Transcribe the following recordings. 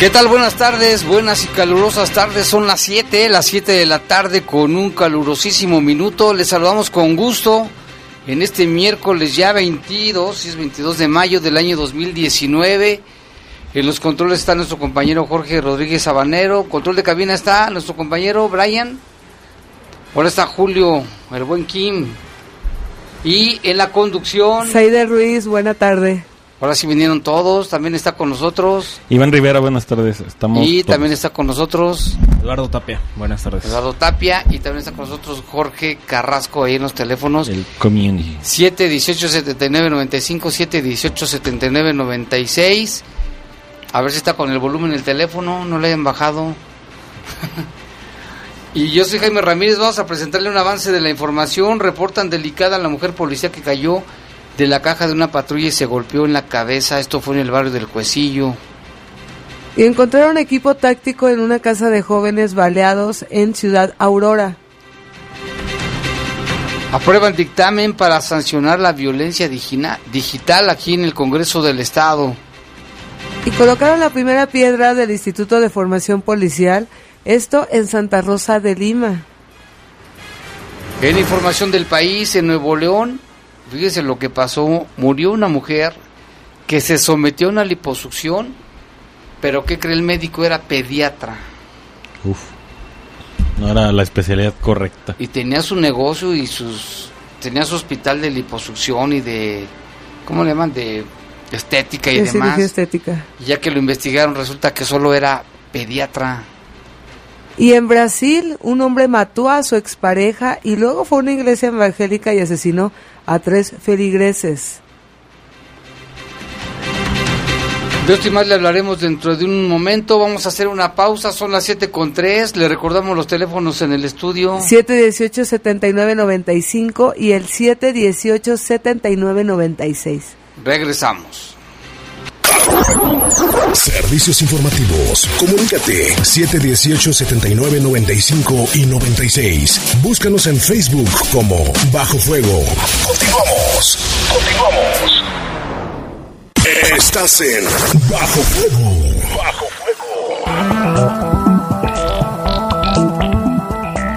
¿Qué tal? Buenas tardes, buenas y calurosas tardes. Son las 7, las 7 de la tarde con un calurosísimo minuto. Les saludamos con gusto en este miércoles ya 22, es 22 de mayo del año 2019. En los controles está nuestro compañero Jorge Rodríguez Sabanero. Control de cabina está nuestro compañero Brian. Ahora está Julio, el buen Kim. Y en la conducción. Saide Ruiz, buena tarde. Ahora sí vinieron todos, también está con nosotros. Iván Rivera, buenas tardes. Estamos y también está con nosotros Eduardo Tapia, buenas tardes. Eduardo Tapia y también está con nosotros Jorge Carrasco ahí en los teléfonos. El community. 718 79 95 718 79 96. A ver si está con el volumen el teléfono, no le hayan bajado. y yo soy Jaime Ramírez, vamos a presentarle un avance de la información. Reportan delicada a la mujer policía que cayó de la caja de una patrulla y se golpeó en la cabeza. Esto fue en el barrio del Cuecillo. Y encontraron equipo táctico en una casa de jóvenes baleados en Ciudad Aurora. Aprueban dictamen para sancionar la violencia digital aquí en el Congreso del Estado. Y colocaron la primera piedra del Instituto de Formación Policial, esto en Santa Rosa de Lima. En información del país, en Nuevo León, Fíjese lo que pasó, murió una mujer que se sometió a una liposucción, pero ¿qué cree el médico? Era pediatra. Uf, no era la especialidad correcta. Y tenía su negocio y sus tenía su hospital de liposucción y de ¿cómo le llaman? de estética y Es demás. estética. Y ya que lo investigaron resulta que solo era pediatra. Y en Brasil, un hombre mató a su expareja y luego fue a una iglesia evangélica y asesinó a tres feligreses. De esto y más le hablaremos dentro de un momento. Vamos a hacer una pausa. Son las 7 con 3. Le recordamos los teléfonos en el estudio. 718-7995 y el 718-7996. Regresamos. Servicios informativos. Comunícate 718-7995 y 96. Búscanos en Facebook como Bajo Fuego. Continuamos. Continuamos. Estás en Bajo Fuego. Bajo Fuego.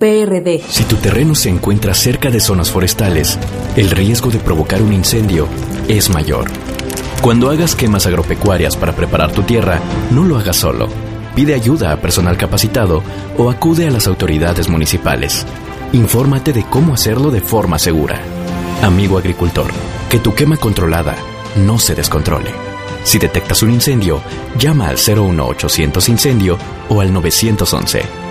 PRD. Si tu terreno se encuentra cerca de zonas forestales, el riesgo de provocar un incendio es mayor. Cuando hagas quemas agropecuarias para preparar tu tierra, no lo hagas solo. Pide ayuda a personal capacitado o acude a las autoridades municipales. Infórmate de cómo hacerlo de forma segura. Amigo agricultor, que tu quema controlada no se descontrole. Si detectas un incendio, llama al 01800 incendio o al 911.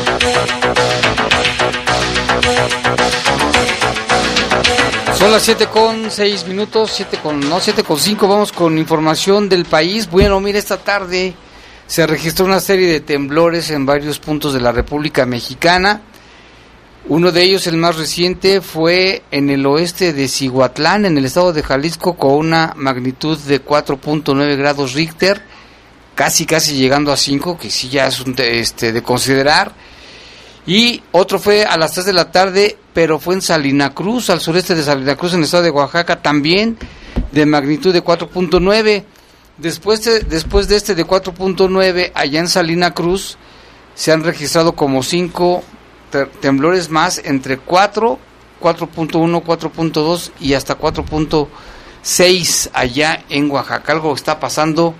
Son las 7 con 6 minutos, 7 con, no, 7 con 5, vamos con información del país. Bueno, mira, esta tarde se registró una serie de temblores en varios puntos de la República Mexicana. Uno de ellos, el más reciente, fue en el oeste de Cihuatlán, en el estado de Jalisco, con una magnitud de 4.9 grados Richter, casi, casi llegando a 5, que sí ya es un, este, de considerar. Y otro fue a las 3 de la tarde, pero fue en Salina Cruz, al sureste de Salina Cruz, en el estado de Oaxaca, también de magnitud de 4.9. Después de, después de este de 4.9, allá en Salina Cruz, se han registrado como 5 temblores más, entre 4, 4.1, 4.2 y hasta 4.6 allá en Oaxaca. Algo está pasando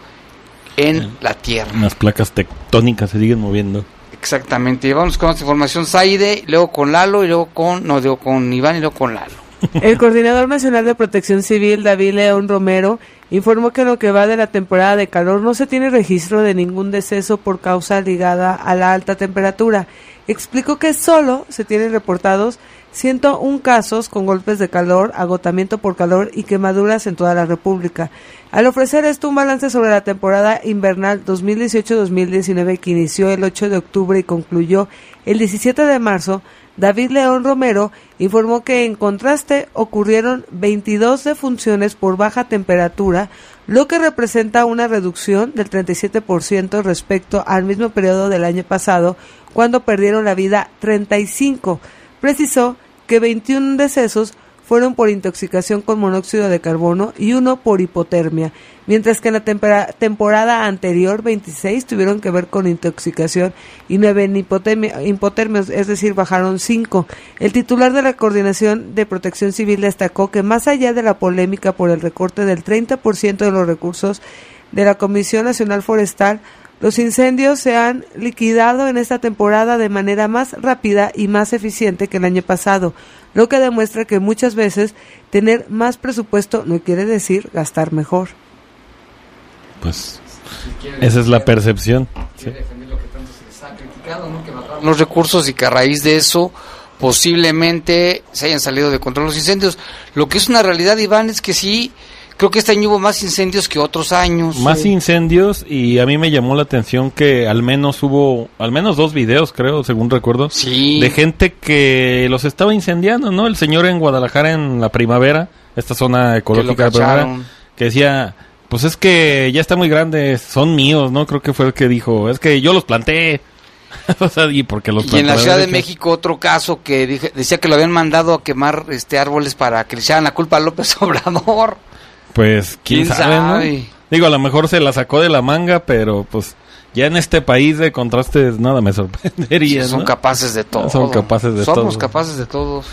en la tierra. Las placas tectónicas se siguen moviendo. Exactamente. Vamos con esta información Saide, luego con Lalo y luego con, no, digo con Iván y luego con Lalo. El coordinador nacional de protección civil, David León Romero, informó que en lo que va de la temporada de calor no se tiene registro de ningún deceso por causa ligada a la alta temperatura. Explicó que solo se tienen reportados 101 casos con golpes de calor, agotamiento por calor y quemaduras en toda la República. Al ofrecer esto un balance sobre la temporada invernal 2018-2019 que inició el 8 de octubre y concluyó el 17 de marzo, David León Romero informó que en contraste ocurrieron 22 defunciones por baja temperatura, lo que representa una reducción del 37% respecto al mismo periodo del año pasado, cuando perdieron la vida 35. Precisó que 21 decesos fueron por intoxicación con monóxido de carbono y uno por hipotermia, mientras que en la temporada anterior 26 tuvieron que ver con intoxicación y 9 en hipotermia, es decir, bajaron 5. El titular de la Coordinación de Protección Civil destacó que más allá de la polémica por el recorte del 30% de los recursos de la Comisión Nacional Forestal, los incendios se han liquidado en esta temporada de manera más rápida y más eficiente que el año pasado, lo que demuestra que muchas veces tener más presupuesto no quiere decir gastar mejor. Pues esa es la percepción. Los recursos y que a raíz de eso posiblemente se hayan salido de control los incendios. Lo que es una realidad, Iván, es que sí Creo que este año hubo más incendios que otros años. Más incendios y a mí me llamó la atención que al menos hubo, al menos dos videos, creo, según recuerdo, sí. de gente que los estaba incendiando, ¿no? El señor en Guadalajara en la primavera, esta zona ecológica que, de que decía, pues es que ya está muy grande, son míos, ¿no? Creo que fue el que dijo, es que yo los planté. o sea, y porque los y en la Ciudad de México otro caso que decía que lo habían mandado a quemar este árboles para que le echaran la culpa a López Obrador. Pues quién, sabe, Digo, a lo mejor se la sacó de la manga, pero pues ya en este país de contrastes nada me sorprendería. son capaces de todo. Son capaces de todo. Somos capaces de todo.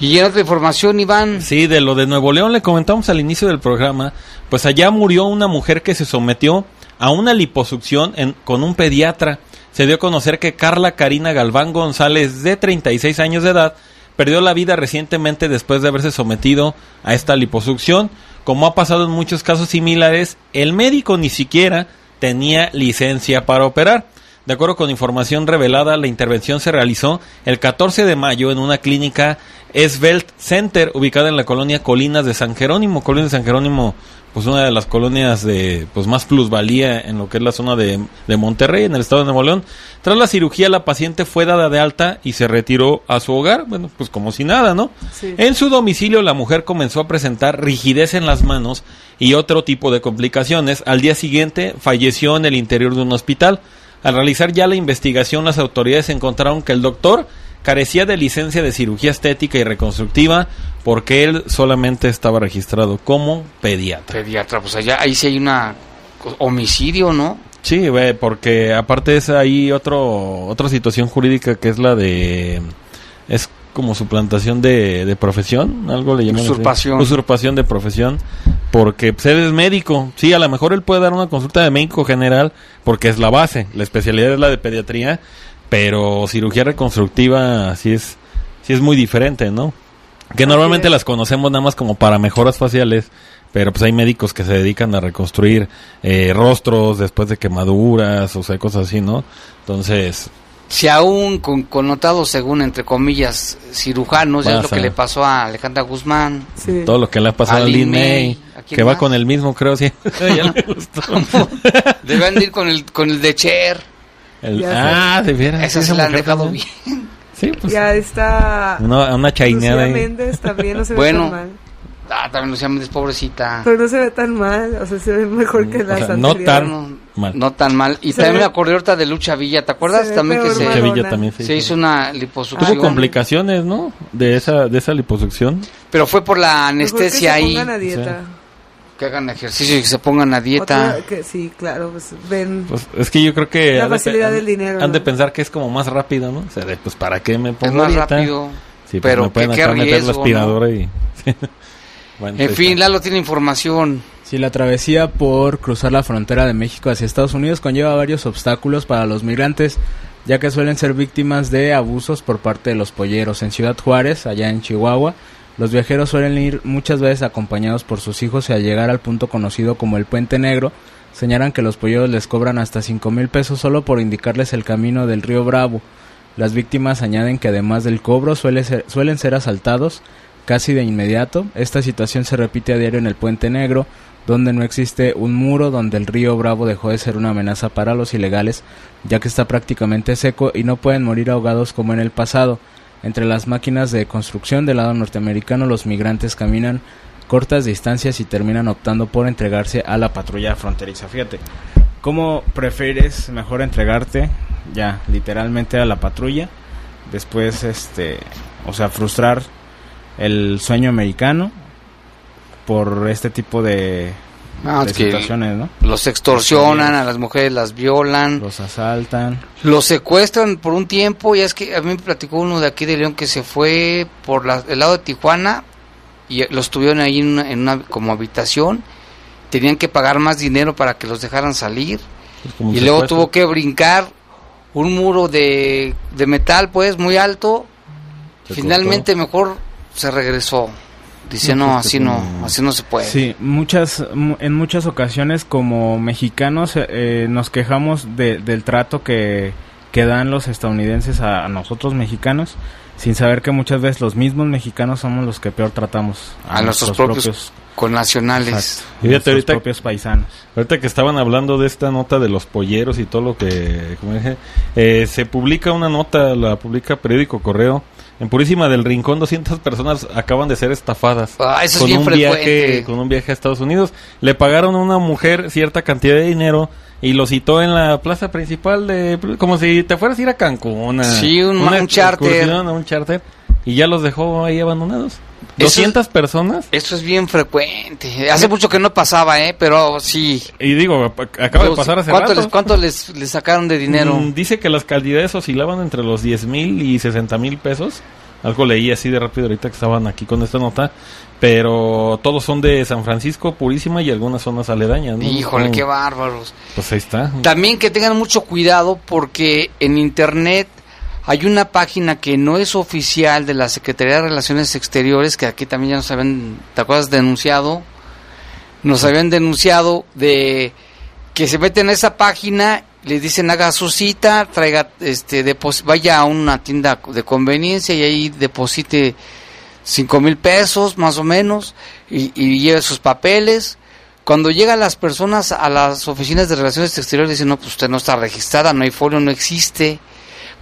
Y en otra información, Iván. Sí, de lo de Nuevo León le comentamos al inicio del programa. Pues allá murió una mujer que se sometió a una liposucción en, con un pediatra. Se dio a conocer que Carla Karina Galván González, de 36 años de edad, perdió la vida recientemente después de haberse sometido a esta liposucción. Como ha pasado en muchos casos similares, el médico ni siquiera tenía licencia para operar. De acuerdo con información revelada, la intervención se realizó el 14 de mayo en una clínica Esvelt Center ubicada en la colonia Colinas de San Jerónimo. Colinas de San Jerónimo pues una de las colonias de pues más plusvalía en lo que es la zona de, de, Monterrey, en el estado de Nuevo León. Tras la cirugía, la paciente fue dada de alta y se retiró a su hogar, bueno, pues como si nada, ¿no? En su domicilio, la mujer comenzó a presentar rigidez en las manos y otro tipo de complicaciones. Al día siguiente, falleció en el interior de un hospital. Al realizar ya la investigación, las autoridades encontraron que el doctor carecía de licencia de cirugía estética y reconstructiva porque él solamente estaba registrado como pediatra. Pediatra, pues allá ahí sí hay una homicidio, ¿no? Sí, porque aparte es ahí otro otra situación jurídica que es la de es como suplantación de, de profesión, algo le llaman usurpación. Usurpación de profesión. porque pues, él es médico. Sí, a lo mejor él puede dar una consulta de médico general porque es la base, la especialidad es la de pediatría, pero cirugía reconstructiva sí es, sí es muy diferente, ¿no? Que normalmente las conocemos nada más como para mejoras faciales, pero pues hay médicos que se dedican a reconstruir eh, rostros después de quemaduras, o sea, cosas así, ¿no? Entonces, si aún con connotados según entre comillas cirujanos ya es lo que le pasó a Alejandra Guzmán Sí. todo lo que le ha pasado A a Lin May. May, ¿A quién que va con el mismo, creo, sí. Ya le gustó. deben de ir con el con el de Cher El- ah, de veras. esa esa se la han dejado también. bien Sí, pues. Ya está. Una, una chaineada Lucía ahí. Méndez también no se ve Bueno. tan mal. ah también Lucía Méndez pobrecita Pero no se ve tan mal. O sea, se ve mejor que O las sea, no anteriores. tan- no, Mal. no tan mal y Se también ve- me acordé ahorita de Lucha Villa ¿te acuerdas? se ve también que se, Villa también se se hizo. hizo una liposucción Tuvo complicaciones, ¿no? De esa, de esa liposucción. pero fue por la Mejor anestesia que se ahí pongan a dieta. Que hagan ejercicio y que se pongan a dieta Otra que sí, claro, pues ven. Pues es que yo creo que... La de- facilidad del dinero, Han de pensar que es como más rápido, ¿no? O sea, de, pues ¿para qué me es pongo más dieta? rápido Sí, pues, pero pueden qué, meter la riesgo ¿no? aspiradora y... Bueno, en fin está. Lalo tiene información Sí, la travesía por cruzar la frontera de México hacia Estados Unidos conlleva varios obstáculos para los migrantes, ya que suelen ser víctimas de abusos por parte de los polleros. En Ciudad Juárez, allá en Chihuahua, los viajeros suelen ir muchas veces acompañados por sus hijos y al llegar al punto conocido como el Puente Negro, señalan que los polleros les cobran hasta cinco mil pesos solo por indicarles el camino del río Bravo. Las víctimas añaden que además del cobro suelen ser asaltados casi de inmediato. Esta situación se repite a diario en el Puente Negro, donde no existe un muro donde el río Bravo dejó de ser una amenaza para los ilegales, ya que está prácticamente seco y no pueden morir ahogados como en el pasado. Entre las máquinas de construcción del lado norteamericano, los migrantes caminan cortas distancias y terminan optando por entregarse a la patrulla fronteriza. Fíjate, ¿cómo prefieres mejor entregarte ya literalmente a la patrulla? Después, este, o sea, frustrar el sueño americano por este tipo de, Ah, es que ¿no? los extorsionan, a las mujeres las violan, Los asaltan. los secuestran por un tiempo. Ya es que a mí me platicó uno de aquí de León que se fue por la- el lado de Tijuana y los tuvieron ahí en una, en una como habitación. Tenían que pagar más dinero para que los dejaran salir Pues y luego tuvo que brincar un muro de, de metal pues muy alto. Se Finalmente mejor se regresó. Dice, No, no, pues, así no, así no se puede. Sí, muchas, mu- en muchas ocasiones como mexicanos eh, nos quejamos de- del trato que, que dan los estadounidenses a, a nosotros mexicanos, sin saber que muchas veces los mismos mexicanos somos los que peor tratamos A nuestros propios con nacionales. exacto, Fíjate, nuestros ahorita- propios paisanos. Ahorita que estaban hablando de esta nota de los polleros y todo lo que, como dije, eh, se publica una nota, la publica Periódico Correo. En Purísima del Rincón, 200 personas acaban de ser estafadas. Ah, eso es con bien un frecuente. viaje Con un viaje a Estados Unidos. Le pagaron a una mujer cierta cantidad de dinero y lo citó en la plaza principal de... Como si te fueras a ir a Cancún. a Sí, un- una un charter. a un charter. Y ya los dejó ahí abandonados. Eso- 200 personas. Eso es bien frecuente. Hace mucho que no pasaba, ¿eh? Pero sí. Y digo, acaba de pasar hace ¿Cuánto, rato. les, cuánto les, les sacaron de dinero? Mm, dice que las cantidades oscilaban entre los 10 mil y 60 mil pesos. Algo leí así de rápido ahorita que estaban aquí con esta nota. Pero todos son de San Francisco, Purísima y algunas zonas aledañas. ¿no? Híjole, Mm, qué bárbaros. Pues ahí está. También que tengan mucho cuidado porque en internet hay una página que no es oficial de la Secretaría de Relaciones Exteriores, que aquí también ya nos habían, ¿te acuerdas? Denunciado. Nos habían denunciado de que se meten a esa página, les dicen haga su cita, traiga, este, depos- vaya a una tienda de conveniencia y ahí deposite cinco mil pesos más o menos y, y lleve sus papeles. Cuando llegan las personas a las oficinas de relaciones exteriores dicen, no, pues usted no está registrada, no hay folio, no existe.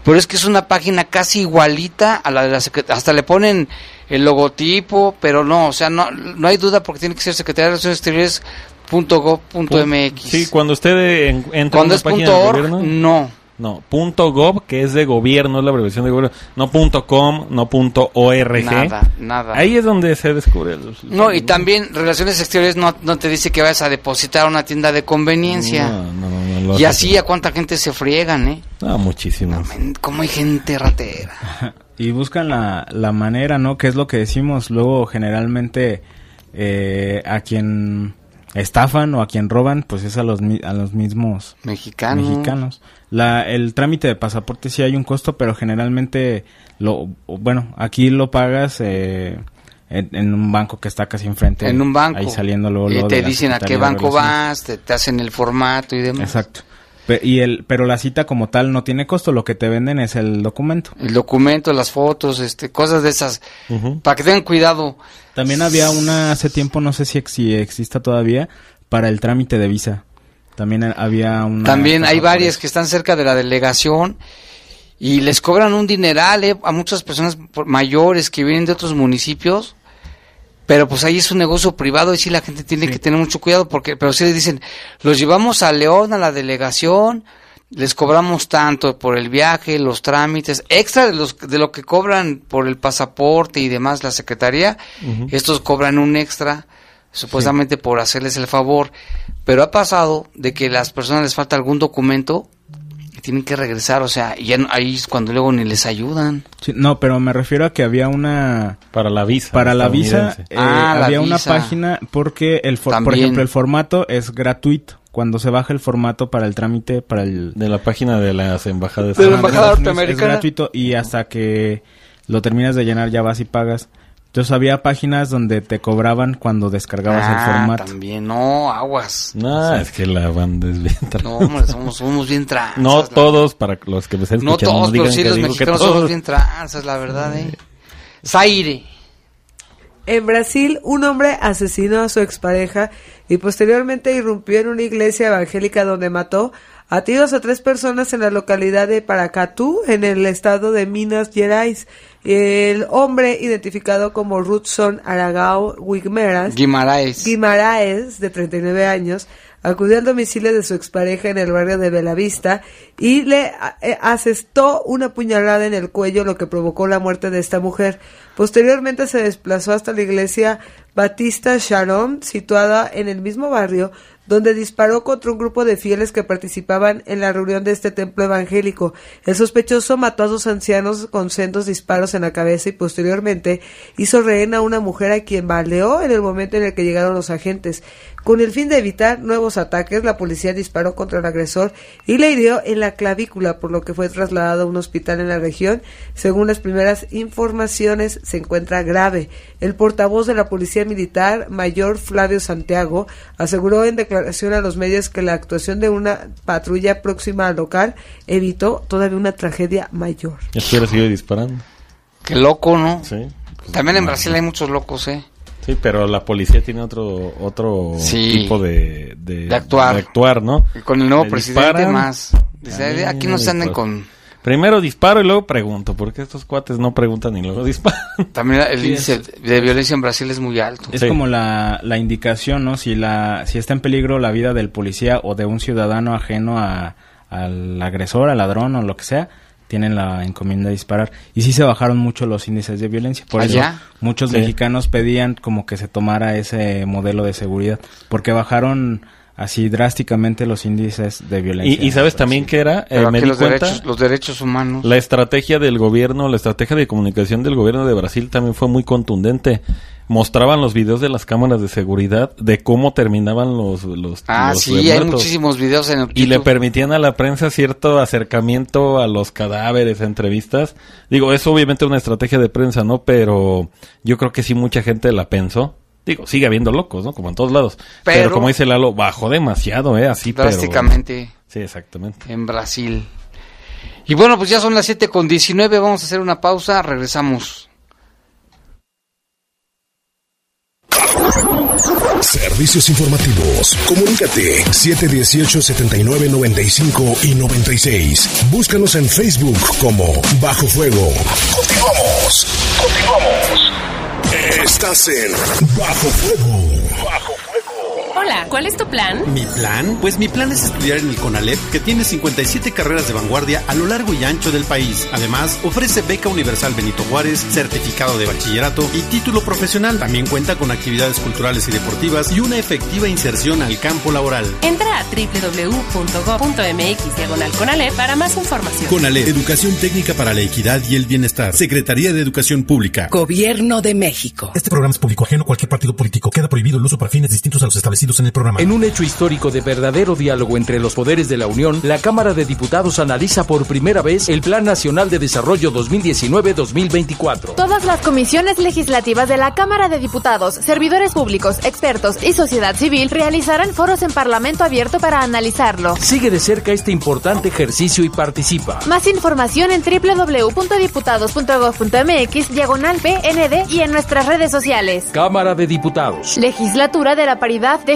Pero es que es una página casi igualita a la de la Secretaría. Hasta le ponen el logotipo, pero no, o sea, no, no hay duda porque tiene que ser Secretaría de Relaciones Exteriores punto gov punto mx. Sí, cuando usted en- entra Cuando a es una página punto del gobierno. no. No, punto gov, que es de gobierno, es la abreviación de gobierno. No punto com, no punto org. Nada, nada. Ahí es donde se descubre. el- No, y también Relaciones Exteriores no, no te dice que vayas a depositar a una tienda de conveniencia. No, no, no, no y así a cuánta gente se friegan, ¿eh? Ah, muchísimos. Men, Cómo hay gente ratera. Y buscan la, la manera, ¿no? Que es lo que decimos luego generalmente eh, a quien estafan o a quien roban, pues es a los, a los mismos Mexicano. mexicanos. La, el trámite de pasaporte sí hay un costo, pero generalmente, lo bueno, aquí lo pagas eh, en, en un banco que está casi enfrente. En un banco. Ahí saliendo luego, y luego te dicen a qué banco vas, te, te hacen el formato y demás. Exacto. Pe- Y el, pero la cita como tal no tiene costo, lo que te venden es el documento. El documento, las fotos, este, cosas de esas. Ujú. Para que tengan cuidado. También había una hace tiempo, no sé si, ex- si exista todavía, para el trámite de visa. También había una... También hay varias que están cerca de la delegación y les cobran un dineral eh, a muchas personas mayores que vienen de otros municipios. Pero pues ahí es un negocio privado y sí la gente tiene que tener mucho cuidado porque, pero sí les dicen, los llevamos a León, a la delegación, les cobramos tanto por el viaje, los trámites, extra de, los, de lo que cobran por el pasaporte y demás la secretaría, estos cobran un extra, supuestamente por hacerles el favor, pero ha pasado de que las personas les falta algún documento tienen que regresar, o sea, ya no- ahí es cuando luego ni les ayudan. Sí, no, pero me refiero a que había una... Para la visa. Para la visa eh, Ah, la había una página porque el for- por ejemplo el formato es gratuito. Cuando se baja el formato para el trámite para el De la página de las embajadas. De la embajada Estados Unidos norteamericana. Es gratuito y hasta que lo terminas de llenar ya vas y pagas. Entonces había páginas donde te cobraban cuando descargabas Ah, el formato. también, no, aguas. No, es que la banda es bien tra- No, hombre, somos, somos bien tranzas. No la- todos, para los que me estén No escuchando, todos, pero digan sí que los mexicanos todos. somos bien tranzas, la verdad, eh. Zaire. En Brasil, un hombre asesinó a su expareja y posteriormente irrumpió en una iglesia evangélica donde mató a tiros a tres personas en la localidad de Paracatú, en el estado de Minas Gerais. El hombre, identificado como Rutson Aragao Wigmeras, Guimaraes. Guimaraes, de 39 años, acudió al domicilio de su expareja en el barrio de Belavista y le eh, asestó una puñalada en el cuello, lo que provocó la muerte de esta mujer. Posteriormente se desplazó hasta la iglesia Batista Sharon, situada en el mismo barrio, donde disparó contra un grupo de fieles que participaban en la reunión de este templo evangélico. El sospechoso mató a dos ancianos con sendos disparos en la cabeza y posteriormente hizo rehén a una mujer a quien baleó en el momento en el que llegaron los agentes. Con el fin de evitar nuevos ataques, la policía disparó contra el agresor y le hirió en la clavícula, por lo que fue trasladado a un hospital en la región. Según las primeras informaciones, se encuentra grave. El portavoz de la Policía Militar, Mayor Flavio Santiago, aseguró en declaración a los medios que la actuación de una patrulla próxima al local evitó todavía una tragedia mayor. Seguido disparando. Qué loco, ¿no? Sí. Pues, También en Brasil hay muchos locos, ¿eh? Sí, pero la policía tiene otro otro Sí. tipo de, de, De actuar. de actuar, ¿no? Con el nuevo Le presidente disparan. más. Dice, Ay, aquí no se anden pues. con... Primero disparo y luego pregunto, porque estos cuates no preguntan y luego disparan. También el Sí, índice de violencia en Brasil es muy alto. Es Sí. como la, la indicación, ¿no? Si la si está en peligro la vida del policía o de un ciudadano ajeno a, al agresor, al ladrón o lo que sea, tienen la encomienda de disparar. Y sí se bajaron mucho los índices de violencia. Por eso ¿Allá? muchos Sí. mexicanos pedían como que se tomara ese modelo de seguridad. Porque bajaron así drásticamente los índices de violencia. Y, y sabes también que era, Eh, me di los cuenta, derechos, los derechos humanos. la estrategia del gobierno, la estrategia de comunicación del gobierno de Brasil también fue muy contundente. Mostraban los videos de las cámaras de seguridad de cómo terminaban los los, Ah, los sí, hay muchísimos videos en y le permitían a la prensa cierto acercamiento a los cadáveres, a entrevistas. Digo, es obviamente una estrategia de prensa, ¿no? Pero yo creo que sí mucha gente la pensó. Digo, sigue habiendo locos, ¿no? Como en todos lados. Pero, Pero- como dice Lalo, bajó demasiado, ¿eh? Así, pero... drásticamente Sí, exactamente. en Brasil. Y bueno, pues ya son las 7 con 19, vamos a hacer una pausa, regresamos. Servicios informativos. Comunícate 718-7995 y 96. Búscanos en Facebook como Bajo Fuego. Continuamos. Continuamos. Estás en Bajo Fuego. Hola, ¿cuál es tu plan? ¿Mi plan? Pues mi plan es estudiar en el CONALEP, que tiene 57 carreras de vanguardia a lo largo y ancho del país. Además, ofrece beca universal Benito Juárez, certificado de bachillerato y título profesional. También cuenta con actividades culturales y deportivas y una efectiva inserción al campo laboral. Entra a www.go.mx diagonal CONALEP para más información. CONALEP, Educación Técnica para la Equidad y el Bienestar. Secretaría de Educación Pública. Gobierno de México. Este programa es público ajeno a cualquier partido político. Queda prohibido el uso para fines distintos a los establecidos en el programa. En un hecho histórico de verdadero diálogo entre los poderes de la Unión, la Cámara de Diputados analiza por primera vez el Plan Nacional de Desarrollo 2019-2024. Todas las comisiones legislativas de la Cámara de Diputados, servidores públicos, expertos y sociedad civil realizarán foros en Parlamento abierto para analizarlo. Sigue de cerca este importante ejercicio y participa. Más información en www.diputados.gov.mx, diagonal PND y en nuestras redes sociales. Cámara de Diputados. Legislatura de la Paridad de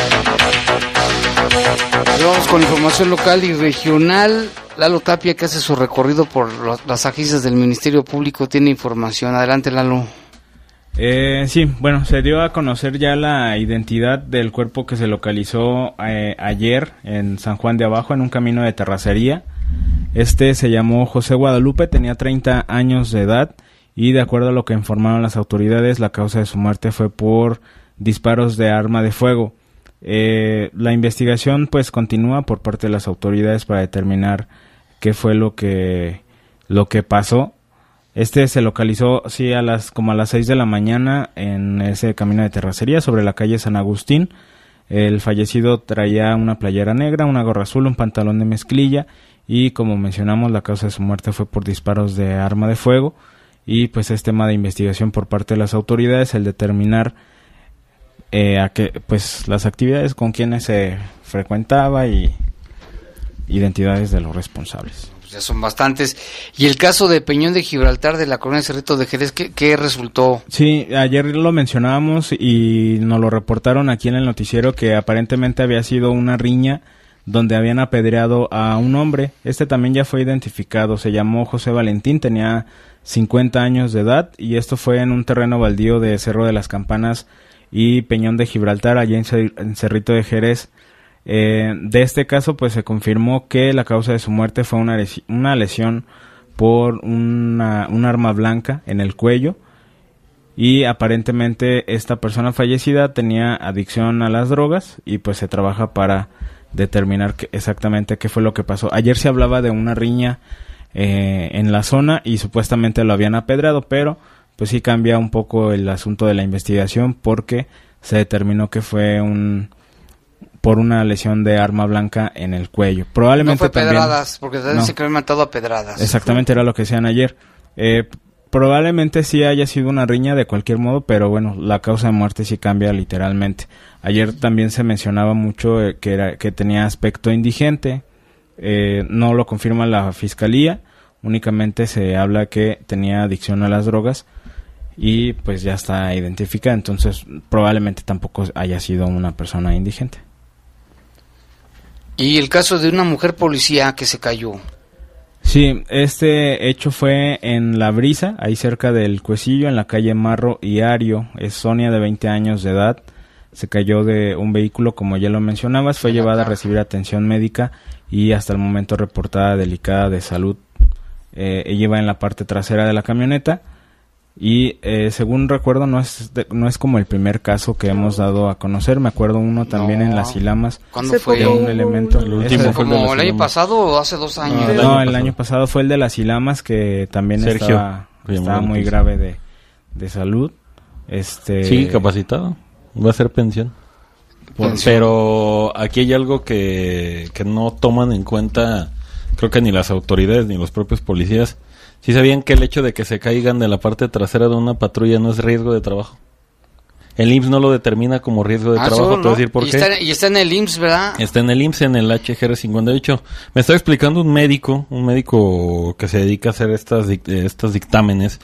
Vamos con información local y regional. Lalo Tapia, que hace su recorrido por las agencias del Ministerio Público, tiene información. Adelante, Lalo. Eh, sí, bueno, se dio a conocer ya la identidad del cuerpo que se localizó eh, ayer en San Juan de Abajo, en un camino de terracería. Este se llamó José Guadalupe, tenía 30 años de edad y de acuerdo a lo que informaron las autoridades, la causa de su muerte fue por disparos de arma de fuego. Eh, la investigación pues continúa por parte de las autoridades para determinar qué fue lo que lo que pasó. Este se localizó sí a las como a las 6 de la mañana en ese camino de terracería sobre la calle San Agustín. El fallecido traía una playera negra, una gorra azul, un pantalón de mezclilla y como mencionamos la causa de su muerte fue por disparos de arma de fuego y pues es tema de investigación por parte de las autoridades el determinar eh, a qué pues las actividades con quienes se frecuentaba y identidades de los responsables. Pues ya son bastantes. Y el caso de Peñón de Gibraltar de la colonia Cerrito de Jerez, ¿qué, qué resultó? Sí, ayer lo mencionábamos y nos lo reportaron aquí en el noticiero que aparentemente había sido una riña donde habían apedreado a un hombre. Este también ya fue identificado, se llamó José Valentín, tenía 50 años de edad y esto fue en un terreno baldío de Cerro de las Campanas y Peñón de Gibraltar, allá en, Cer- en Cerrito de Jerez. Eh, de este caso, pues se confirmó que la causa de su muerte fue una, una lesión por una, un arma blanca en el cuello y aparentemente esta persona fallecida tenía adicción a las drogas y pues se trabaja para determinar exactamente qué fue lo que pasó. Ayer se hablaba de una riña eh, en la zona y supuestamente lo habían apedrado, pero pues sí cambia un poco el asunto de la investigación porque se determinó que fue un por una lesión de arma blanca en el cuello. No Probablemente fue también pedradas, porque No. se habían matado a pedradas. Exactamente era lo que decían ayer. Eh, probablemente sí haya sido una riña de cualquier modo, pero bueno, la causa de muerte sí cambia literalmente. Ayer también se mencionaba mucho eh, que, era, que tenía aspecto indigente. Eh, no lo confirma la fiscalía, únicamente se habla que tenía adicción a las drogas y pues ya está identificada, entonces probablemente tampoco haya sido una persona indigente. Y el caso de una mujer policía que se cayó. Sí, este hecho fue en La Brisa, ahí cerca del Cuecillo, en la calle Marro y Ario. Es Sonia de 20 años de edad. Se cayó de un vehículo, como ya lo mencionabas, fue llevada a recibir atención médica y hasta el momento reportada delicada de salud. Eh, ella iba en la parte trasera de la camioneta y eh, según recuerdo no es de- no es como el primer caso que hemos dado a conocer. Me acuerdo uno también en Las Ilamas. ¿Cuándo fue? de un elemento. El último fue el de ¿Como el año pasado o hace dos años? no, el no, año el pasado. año pasado fue el de las Ilamas que también Sergio, estaba, que muy grave de, de salud. Este, Sí, capacitado. Va a ser pensión. Por- Pensión. pero aquí hay algo que, que no toman en cuenta, creo que ni las autoridades ni los propios policías. Sí sabían que el hecho de que se caigan de la parte trasera de una patrulla no es riesgo de trabajo. el IMSS no lo determina como riesgo de Ah, trabajo. seguro, Te voy a ¿no? decir por y, qué. Está, y está en el IMSS, ¿verdad? Está en el IMSS, en el HGR 58. Me estaba explicando un médico, un médico que se dedica a hacer estas, estos dictámenes.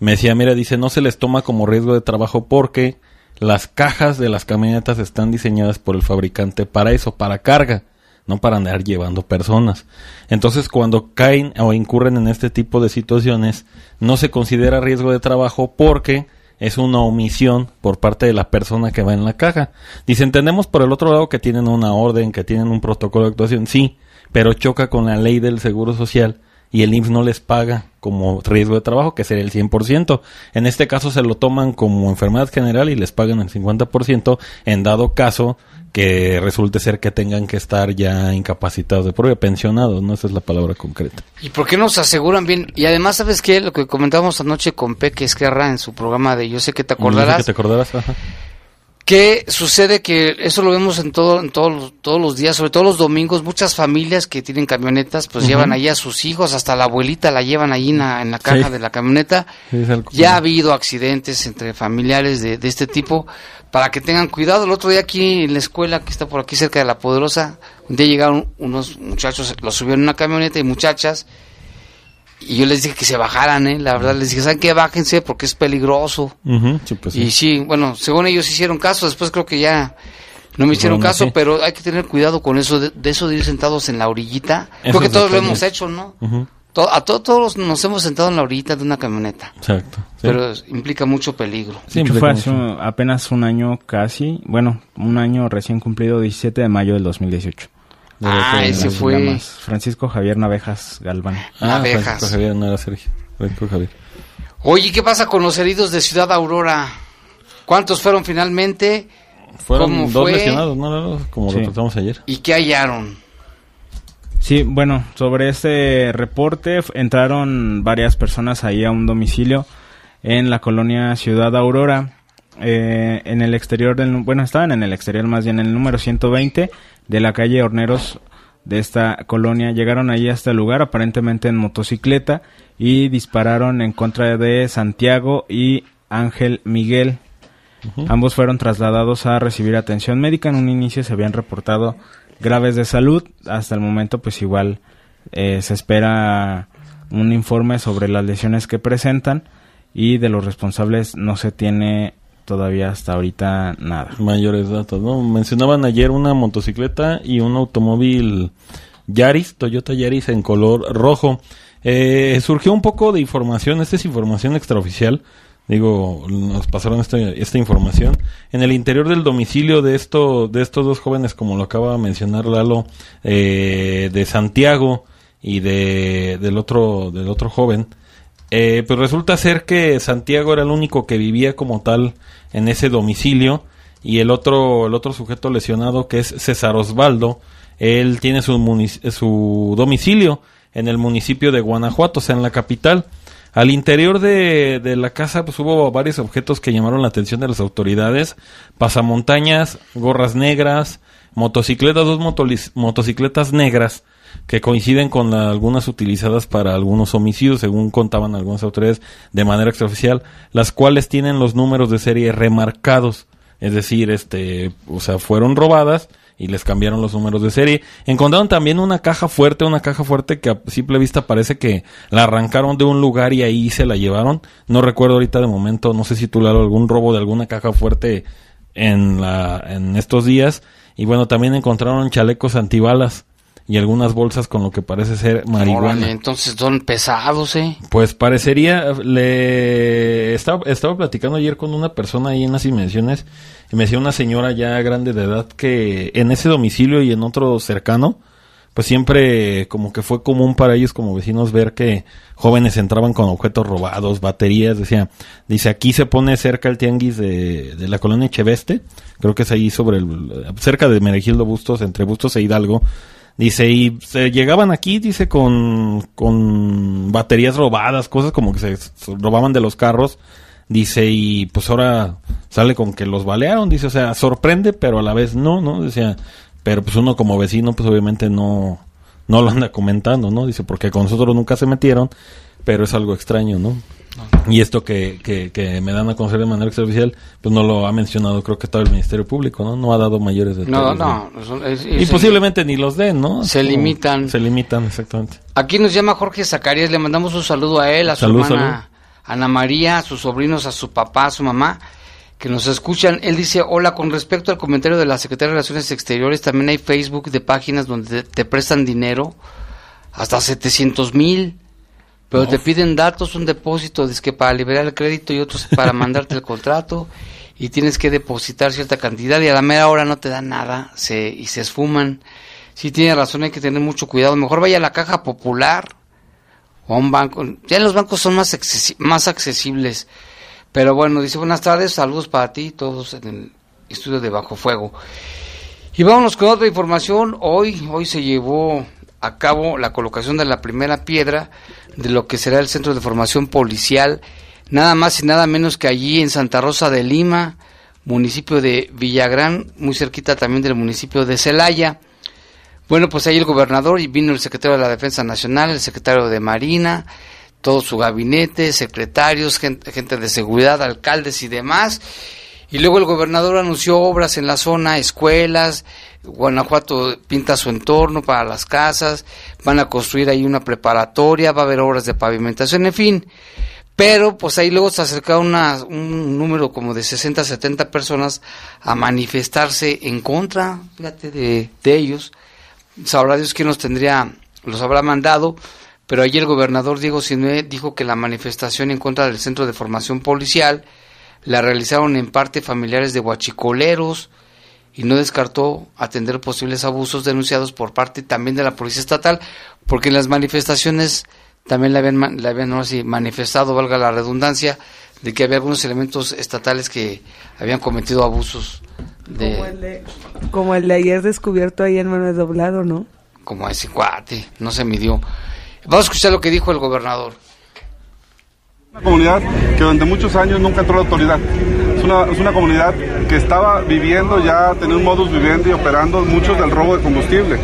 Me decía, mira, dice, no se les toma como riesgo de trabajo porque las cajas de las camionetas están diseñadas por el fabricante para eso, para carga, no para andar llevando personas. Entonces, cuando caen o incurren en este tipo de situaciones, no se considera riesgo de trabajo porque es una omisión por parte de la persona que va en la caja. Dice, entendemos por el otro lado que tienen una orden, que tienen un protocolo de actuación, sí, pero choca con la ley del Seguro Social y el IMSS no les paga como riesgo de trabajo, que sería el 100%. En este caso se lo toman como enfermedad general y les pagan el 50% en dado caso que resulte ser que tengan que estar ya incapacitados de prueba, pensionados, no esa es la palabra concreta. ¿Y por qué nos aseguran bien? Y además, ¿sabes qué? Lo que comentábamos anoche con Peque Esquerra en su programa de Yo sé que te Yo sé acordarás. que te acordarás, ajá. Que sucede que eso lo vemos en todo en todos los- todos los días, sobre todo los domingos, muchas familias que tienen camionetas, pues llevan ahí a sus hijos, hasta la abuelita la llevan ahí en la, en la caja Sí. de la camioneta. Sí, Ya ha habido accidentes entre familiares de, de este tipo, para que tengan cuidado. El otro día aquí en la escuela, que está por aquí cerca de La Poderosa, un día llegaron unos muchachos, los subieron en una camioneta y muchachas, y yo les dije que se bajaran, ¿eh? La verdad, les dije, ¿saben qué? Bájense porque es peligroso. Sí, pues sí. Y sí, bueno, según ellos hicieron caso, después creo que ya no me hicieron Bueno, caso, sí. pero hay que tener cuidado con eso, de, de eso de ir sentados en la orillita. Eso Creo que es todos lo hemos hecho, ¿no? To- a to- todos nos hemos sentado en la orillita de una camioneta, Exacto. sí. pero implica mucho peligro. Sí, fue hace apenas un año casi, bueno, un año recién cumplido, 17 de mayo del 2018. Ah, ese fue. Llamas. Francisco Javier Navejas Galván. Ah, Abejas. Francisco Javier, no era Sergio. Francisco Javier. Oye, ¿qué pasa con los heridos de Ciudad Aurora? ¿Cuántos fueron finalmente? Fueron ¿Cómo dos fue? lesionados, ¿no? Como Sí. lo tratamos ayer. ¿Y qué hallaron? Sí, bueno, sobre este reporte entraron varias personas ahí a un domicilio en la colonia Ciudad Aurora. eh, en el exterior del, bueno, estaban en el exterior más bien, en el número 120 de la calle Horneros de esta colonia. Llegaron ahí hasta el lugar, aparentemente en motocicleta, y dispararon en contra de Santiago y Ángel Miguel. Ambos fueron trasladados a recibir atención médica. En un inicio se habían reportado graves de salud. Hasta el momento, pues igual eh, se espera un informe sobre las lesiones que presentan y de los responsables no se tiene todavía hasta ahorita nada. Mayores datos, ¿no? Mencionaban ayer una motocicleta y un automóvil Yaris, Toyota Yaris en color rojo. Eh, surgió un poco de información, esta es información extraoficial. Digo, nos pasaron esta, esta información. En el interior del domicilio de, esto, de estos dos jóvenes, como lo acaba de mencionar Lalo, eh, de Santiago y de, del, otro, del otro joven, eh, pues resulta ser que Santiago era el único que vivía como tal en ese domicilio y el otro, el otro sujeto lesionado que es César Osvaldo, él tiene su, su domicilio en el municipio de Guanajuato, o sea, en la capital. Al interior de, de la casa pues hubo varios objetos que llamaron la atención de las autoridades, pasamontañas, gorras negras, motocicletas, dos motocicletas negras que coinciden con algunas utilizadas para algunos homicidios, según contaban algunas autoridades de manera extraoficial, las cuales tienen los números de serie remarcados, es decir, este, o sea, fueron robadas y les cambiaron los números de serie. Encontraron también una caja fuerte, una caja fuerte que a simple vista parece que la arrancaron de un lugar y ahí se la llevaron. No recuerdo ahorita de momento, no sé si tú Lalo, algún robo de alguna caja fuerte en la en estos días y bueno, también encontraron chalecos antibalas y algunas bolsas con lo que parece ser marihuana. Órale, entonces son pesados, ¿eh? Pues parecería, le estaba, estaba platicando ayer con una persona ahí en las invenciones y me decía una señora ya grande de edad que en ese domicilio y en otro cercano, pues siempre como que fue común para ellos como vecinos ver que jóvenes entraban con objetos robados, baterías, decía, dice aquí se pone cerca el tianguis de, de la colonia Cheveste, creo que es ahí sobre el, cerca de Meregildo Bustos, entre Bustos e Hidalgo, Dice, y se llegaban aquí, dice, con, con baterías robadas, cosas como que se robaban de los carros. Dice, y pues ahora sale con que los balearon. Dice, o sea, sorprende, pero a la vez no, ¿no? Decía, pero pues uno como vecino, pues obviamente no, no lo anda comentando, ¿no? Dice, porque con nosotros nunca se metieron, pero es algo extraño, ¿no? Y esto que, que, que me dan a conocer de manera extraoficial, pues no lo ha mencionado, creo que estaba el Ministerio Público, ¿no? No ha dado mayores detalles. No, no. es- es- Y posiblemente ni los den, ¿no? Se limitan. Se limitan, exactamente. Aquí nos llama Jorge Zacarías, le mandamos un saludo a él, a su Salud, hermana Ana María, a sus sobrinos, a su papá, a su mamá, que nos escuchan. Él dice, hola, con respecto al comentario de la Secretaría de Relaciones Exteriores, también hay Facebook de páginas donde te, te prestan dinero, hasta 700 mil, pero No. te piden datos, un depósito, es que para liberar el crédito y otros para mandarte el contrato, y tienes que depositar cierta cantidad y a la mera hora no te dan nada se, y se esfuman. Sí tiene razón, hay que tener mucho cuidado. Mejor vaya a la caja popular o a un banco. Ya los bancos son más, accesi- más accesibles. Pero bueno, dice buenas tardes, saludos para ti, todos en el estudio de Bajo Fuego. Y vámonos con otra información. Hoy, hoy se llevó a cabo la colocación de la primera piedra de lo que será el Centro de Formación Policial, nada más y nada menos que allí en Santa Rosa de Lima, municipio de Villagrán, muy cerquita también del municipio de Celaya. Bueno, pues ahí el gobernador y vino el secretario de la Defensa Nacional, el secretario de Marina, todo su gabinete, secretarios, gente, gente de seguridad, alcaldes y demás. Y luego el gobernador anunció obras en la zona, escuelas, Guanajuato pinta su entorno para las casas, van a construir ahí una preparatoria, va a haber obras de pavimentación, en fin. Pero pues ahí luego se acercaron una- un número como de 60, 70 personas a manifestarse en contra, fíjate, de, de ellos. Sabrá Dios quién los tendría, los habrá mandado, pero ayer el gobernador Diego Sinué dijo que la manifestación en contra del Centro de Formación Policial la realizaron en parte familiares de huachicoleros y no descartó atender posibles abusos denunciados por parte también de la Policía Estatal, porque en las manifestaciones también le habían, le habían ahora sí, manifestado, valga la redundancia, de que había algunos elementos estatales que habían cometido abusos de, Como el de, como el de ayer descubierto ahí en Manuel Doblado, ¿no? como ese cuate, no se midió. Vamos a escuchar lo que dijo el gobernador. Una comunidad que durante muchos años nunca entró la autoridad. Es una, es una comunidad que estaba viviendo ya, tenía un modus vivendi operando muchos del robo de combustible.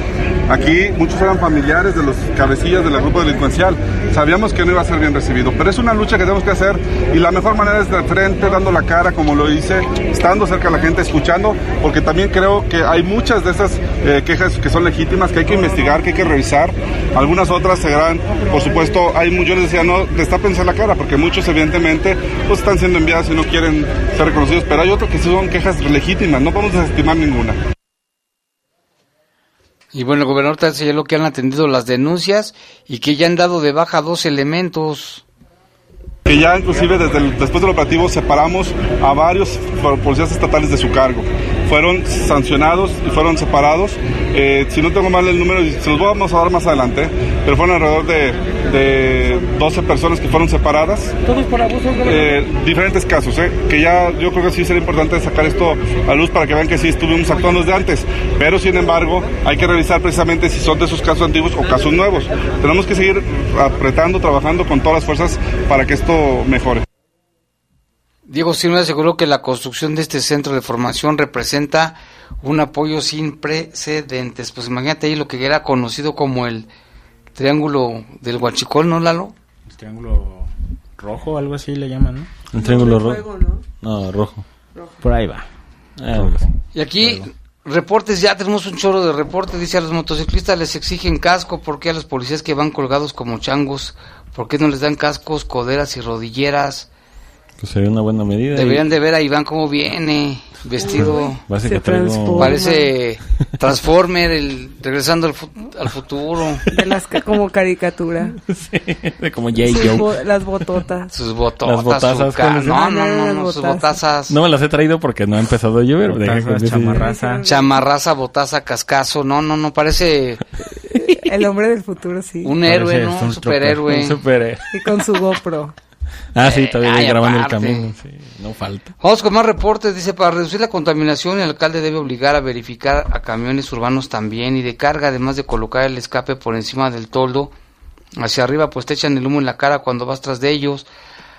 Aquí muchos eran familiares de los cabecillas del grupo delincuencial. Sabíamos que no iba a ser bien recibido, pero es una lucha que tenemos que hacer y la mejor manera es de frente, dando la cara como lo hice, estando cerca de la gente, escuchando, porque también creo que hay muchas de esas eh, quejas que son legítimas, que hay que investigar, que hay que revisar. Algunas otras serán, por supuesto, hay muchos, yo les decía, no, destápense la cara, porque muchos evidentemente pues están siendo enviados y no quieren ser reconocidos, pero hay otros que son quejas legítimas, no podemos desestimar ninguna. Y bueno, el gobernador señaló que han atendido las denuncias y que ya han dado de baja dos elementos. Que ya inclusive desde el- después del operativo separamos a varios policías estatales de su cargo. Fueron sancionados y fueron separados. Eh, si no tengo mal el número, se los vamos a dar más adelante, pero fueron alrededor de, de 12 personas que fueron separadas. Todos por abusos Eh, diferentes casos, ¿eh? que ya yo creo que sí sería importante sacar esto a luz para que vean que sí estuvimos actuando desde antes, pero sin embargo hay que revisar precisamente si son de esos casos antiguos o casos nuevos. Tenemos que seguir apretando, trabajando con todas las fuerzas para que esto mejore. Diego Silva aseguró que la construcción de este centro de formación representa un apoyo sin precedentes. Pues imagínate ahí lo que era conocido como el Triángulo del Huachicol, ¿no, Lalo? El triángulo rojo, algo así le llaman, ¿no? Un triángulo rojo. ¿no? rojo. Por ahí va. Así. Y aquí, reportes, ya tenemos un chorro de reportes. Dice a los motociclistas les exigen casco. ¿Por qué a los policías que van colgados como changos? ¿Por qué no les dan cascos, coderas y rodilleras? Pues sería una buena medida. y- Deberían de ver a Iván cómo viene, vestido. Parece que traigo- Parece Transformer, el, regresando al, fu- al futuro. De las que como caricatura. como Sus bo- las bototas. Sus bototas. Las botazas, su. No, no, Ah, no, las no, sus botazas. No me las he traído porque no ha empezado a llover. Que chamarraza. Chamarraza, botaza, cascazo. No, no, no, parece El hombre del futuro, sí. un héroe, Parece ¿no? Un superhéroe. Un superhéroe. Y con su GoPro. Ah, sí, todavía grabando aparte. el camino. Sí, no falta. Vamos con más reportes. Dice, para reducir la contaminación, el alcalde debe obligar a verificar a camiones urbanos también y de carga, además de colocar el escape por encima del toldo. Hacia arriba, pues te echan el humo en la cara cuando vas tras de ellos.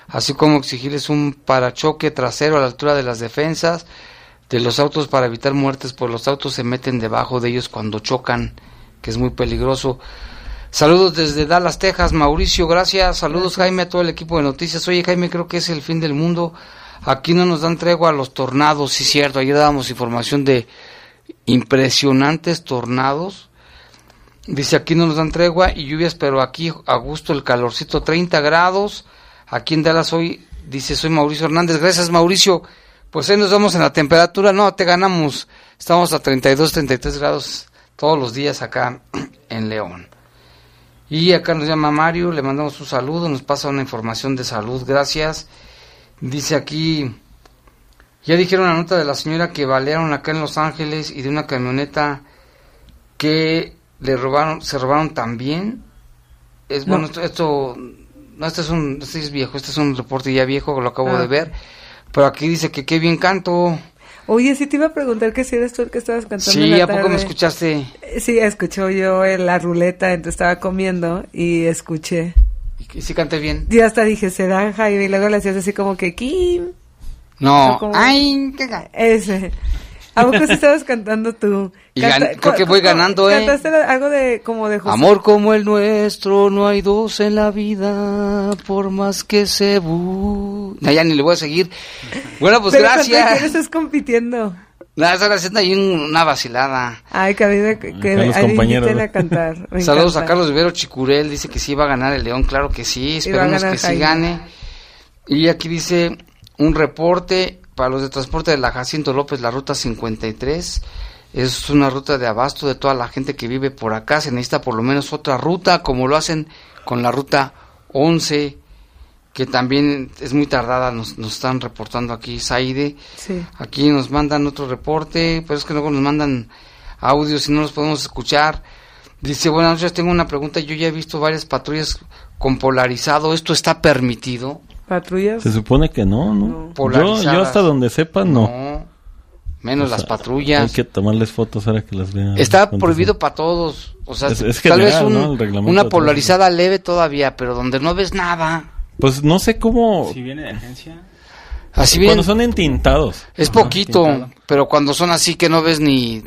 Así como exigirles un parachoque trasero a la altura de las defensas de los autos para evitar muertes, pues los autos se meten debajo de ellos cuando chocan. que es muy peligroso. Saludos desde Dallas, Texas, Mauricio, gracias. Saludos Jaime a todo el equipo de noticias. Oye Jaime, creo que es el fin del mundo. Aquí no nos dan tregua a los tornados, sí cierto. Ayer dábamos información de impresionantes tornados. Dice aquí no nos dan tregua y lluvias, pero aquí a gusto el calorcito, 30 grados. Aquí en Dallas hoy, dice, soy Mauricio Hernández. Gracias Mauricio. Pues ahí nos vamos en la temperatura. No, te ganamos. Estamos a 32, 33 grados todos los días acá en León. Y acá nos llama Mario, le mandamos un saludo, nos pasa una información de salud, gracias. Dice aquí, ya dijeron la nota de la señora que balearon acá en Los Ángeles y de una camioneta que le robaron, se robaron también. Es No. bueno, esto, esto- no, este es un, este es viejo, este es un reporte ya viejo, lo acabo Ah. de ver. Pero aquí dice que qué bien canto. Oye, sí te iba a preguntar que si eres tú el que estabas cantando en Sí, la ¿a poco me escuchaste? Sí, escuchó yo en la ruleta, entonces estaba comiendo y escuché. ¿Y si canté bien? Y hasta dije, será Jaime, y luego le hacías así como que, Kim. No, O como- ay, qué Ese. ¿A poco sí estabas cantando tú? Y gan- creo que voy ganando, ¿eh? ¿Cantaste algo de, como de José? Amor como el nuestro, no hay dos en la vida, por más que se bu... No, ya ni le voy a seguir. Bueno, pues Pero ¿contra quién gracias. estás compitiendo? Nada, están haciendo ahí un- una vacilada. Ay, que a mí me, que, los compañeros, a cantar. me Saludos a encanta. Carlos Vivero Chicurel, dice que sí va a ganar el León, claro que sí, a esperemos que sí Jaime. gane. Y aquí dice un reporte para los de transporte de la Jacinto López, la ruta 53. Es una ruta de abasto de toda la gente que vive por acá. Se necesita por lo menos otra ruta, como lo hacen con la ruta 11, que también es muy tardada. Nos, nos están reportando aquí, Saide. Sí. Aquí nos mandan otro reporte, pero es que luego nos mandan audios y no los podemos escuchar. Dice, buenas noches, tengo una pregunta. Yo ya he visto varias patrullas con polarizado. ¿Esto está permitido? ¿Patrullas? Se supone que no, ¿no? Yo, Polarizadas. yo hasta donde sepa, no. No, menos O sea, las patrullas. Hay que tomarles fotos ahora que las vean. Está ¿Cuántas prohibido para todos. O sea, Es- es tal vez un- ¿no? El reglamento una polarizada leve todavía, pero donde no ves nada. Pues no sé cómo... Si viene de agencia. Así bien. Cuando son entintados. Es Ajá, poquito, pero cuando son así que no ves ni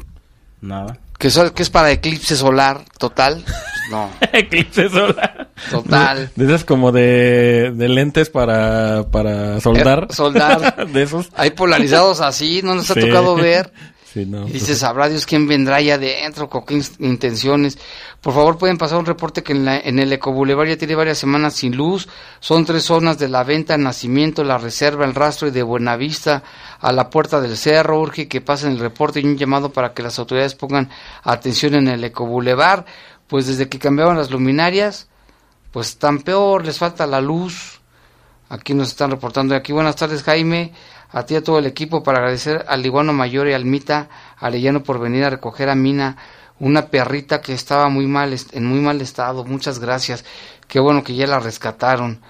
Nada. que, que es para eclipse solar total, pues no. Eclipse solar. Total. De, de esas como de, de lentes para, para soldar. Eh, soldar. de esos. Hay polarizados así, no nos ha tocado ver. Sí, no, y pues- dices, sabrá Dios quién vendrá allá adentro, con qué in- intenciones. Por favor, pueden pasar un reporte que en, la- en el Ecobulevar ya tiene varias semanas sin luz. Son tres zonas de la venta, nacimiento, la reserva, el rastro y de Buenavista a la puerta del cerro. Urge que pasen el reporte y un llamado para que las autoridades pongan atención en el Ecobulevar. Pues desde que cambiaron las luminarias, pues están peor, les falta la luz. Aquí nos están reportando. Aquí buenas tardes, Jaime. A ti y a todo el equipo para agradecer al Iguano Mayor y al Mita Arellano por venir a recoger a Mina, una perrita que estaba muy mal, en muy mal estado. Muchas gracias. Qué bueno que ya la rescataron.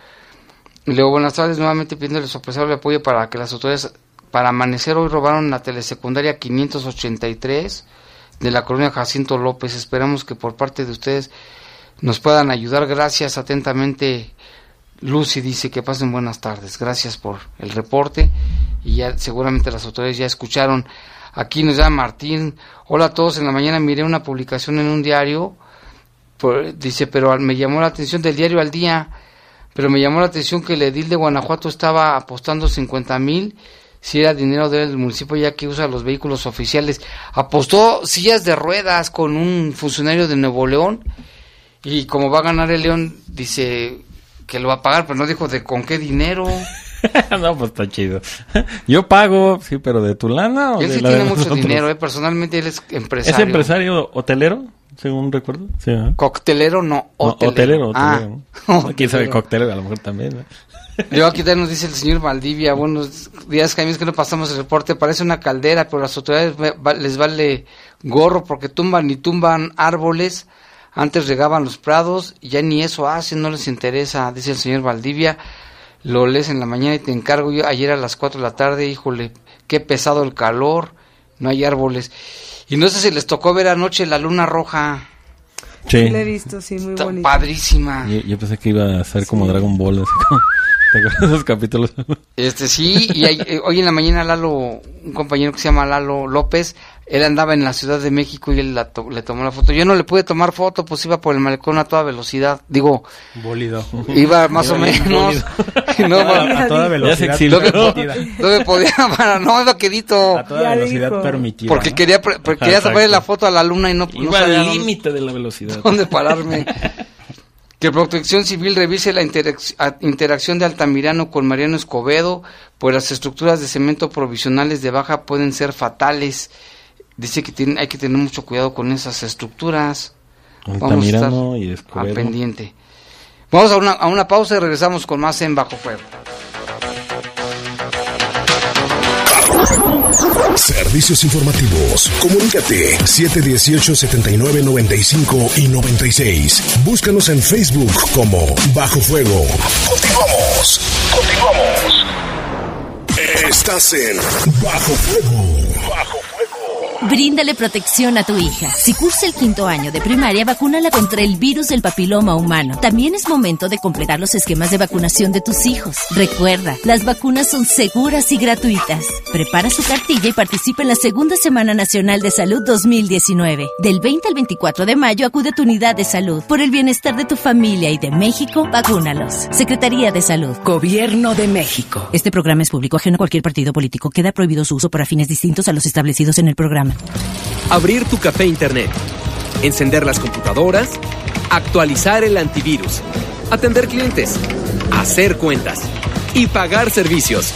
Luego buenas tardes, nuevamente pidiéndole su apreciable apoyo para que las autoridades, para amanecer hoy robaron la telesecundaria 583 de la colonia Jacinto López. Esperamos que por parte de ustedes nos puedan ayudar. Gracias atentamente. Lucy dice que pasen buenas tardes. Gracias por el reporte. Y ya seguramente las autoridades ya escucharon. Aquí nos llama Martín. Hola a todos. En la mañana miré una publicación en un diario. por- dice, pero me llamó la atención del diario al día. Pero me llamó la atención que el edil de Guanajuato estaba apostando 50 mil si era dinero del municipio ya que usa los vehículos oficiales. Apostó sillas de ruedas con un funcionario de Nuevo León y como va a ganar el León, dice que lo va a pagar, pero no dijo de con qué dinero. no, pues está chido. Yo pago, sí, pero de tu lana o Él de sí la de tiene mucho nosotros? dinero, eh, personalmente él es empresario. ¿Es empresario hotelero? Según recuerdo. Sí. Coctelero, no, No, hotelero. hotelero, Ah, hotelero. ¿no? Quién sabe, hotelero. coctelero a lo mejor también. Luego aquí también nos dice el señor Valdivia, buenos días Jaime, es que no pasamos el reporte, parece una caldera, pero las autoridades les vale gorro porque tumban y tumban árboles, antes regaban los prados, y ya ni eso hacen, no les interesa, dice el señor Valdivia, lo lees en la mañana y te encargo yo ayer a las 4 de la tarde, híjole, qué pesado el calor, no hay árboles. Y no sé si les tocó ver anoche la luna roja, Sí. Sí, la he visto, sí, muy Está bonito. padrísima. Yo, yo pensé que iba a ser como Dragon Ball. Así como, ¿Te acuerdas de esos capítulos? Este sí, y hay- eh, hoy en la mañana Lalo, un compañero que se llama Lalo López, él andaba en la Ciudad de México y él la to- le tomó la foto. Yo no le pude tomar foto, pues iba por el malecón a toda velocidad. Digo, Bólido. iba más o menos. no, A toda velocidad no no me podía parar, no iba quedito. A toda velocidad permitida. Porque ¿no? quería, porque quería tomarle la foto a la luna y no, no Iba sabía al límite de la velocidad. dónde pararme. Que Protección Civil revise la interac- interacción de Altamirano con Mariano Escobedo, pues las estructuras de cemento provisionales de baja pueden ser fatales. Dice que tiene- hay que tener mucho cuidado con esas estructuras. Vamos a estar Altamirano y al Escobedo. pendiente. Vamos a una, a una pausa y regresamos con más en Bajo Fuego. Servicios informativos. Comunícate 718-7995 y 96. Búscanos en Facebook como Bajo Fuego. Continuamos. Continuamos. Estás en Bajo Fuego. Bríndale protección a tu hija. Si cursa el quinto año de primaria, vacúnala contra el virus del papiloma humano. También es momento de completar los esquemas de vacunación de tus hijos. Recuerda, las vacunas son seguras y gratuitas. Prepara su cartilla y participa en la Segunda Semana Nacional de Salud 2019. Del 20 al 24 de mayo acude a tu unidad de salud. Por el bienestar de tu familia y de México, vacúnalos. Secretaría de Salud. Gobierno de México. Este programa es público ajeno a cualquier partido político. Queda prohibido su uso para fines distintos a los establecidos en el programa. Abrir tu café internet. Encender las computadoras. Actualizar el antivirus. Atender clientes. Hacer cuentas. Y pagar servicios.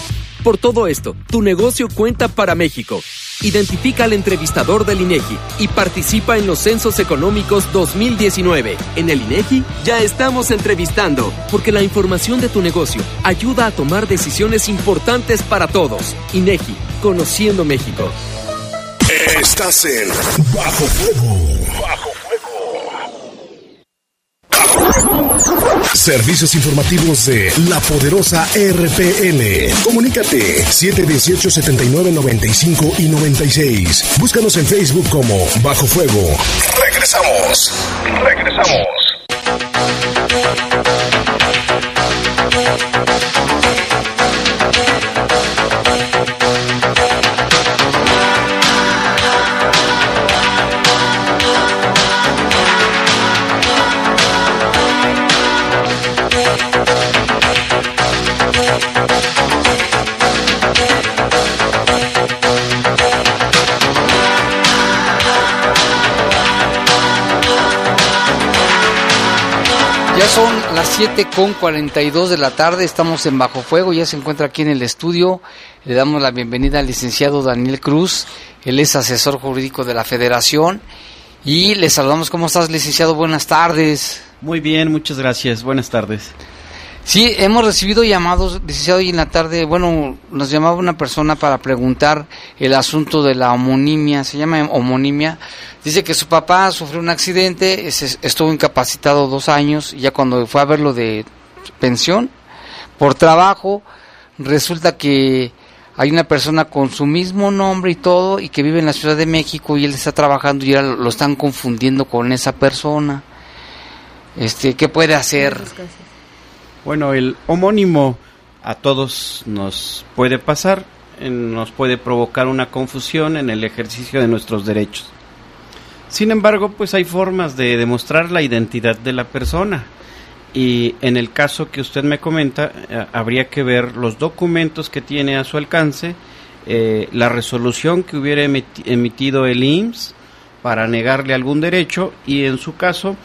Por todo esto, tu negocio cuenta para México. Identifica al entrevistador del INEGI y participa en los Censos Económicos 2019. En el INEGI ya estamos entrevistando, porque la información de tu negocio ayuda a tomar decisiones importantes para todos. INEGI, conociendo México. Estás en Bajo Fuego. Bajo Fuego. Servicios informativos de la poderosa RPN. Comunícate 718-7995 y 96. Búscanos en Facebook como Bajo Fuego. Regresamos. Regresamos. 7 con 42 de la tarde, estamos en Bajo Fuego, ya se encuentra aquí en el estudio. Le damos la bienvenida al licenciado Daniel Cruz, él es asesor jurídico de la Federación. Y le saludamos, ¿cómo estás, licenciado? Buenas tardes. Muy bien, muchas gracias. Buenas tardes. Sí, hemos recibido llamados, licenciado, y en la tarde, bueno, nos llamaba una persona para preguntar el asunto de la homonimia, se llama homonimia. Dice que su papá sufrió un accidente, es- estuvo incapacitado dos años, y ya cuando fue a verlo de pensión, por trabajo, resulta que hay una persona con su mismo nombre y todo, y que vive en la Ciudad de México, y él está trabajando, y ahora lo están confundiendo con esa persona. Este, ¿qué puede hacer? Bueno, el homónimo a todos nos puede pasar, nos puede provocar una confusión en el ejercicio de nuestros derechos. Sin embargo, pues hay formas de demostrar la identidad de la persona. Y en el caso que usted me comenta, eh, habría que ver los documentos que tiene a su alcance, eh, la resolución que hubiera emiti- emitido el IMSS para negarle algún derecho y en su caso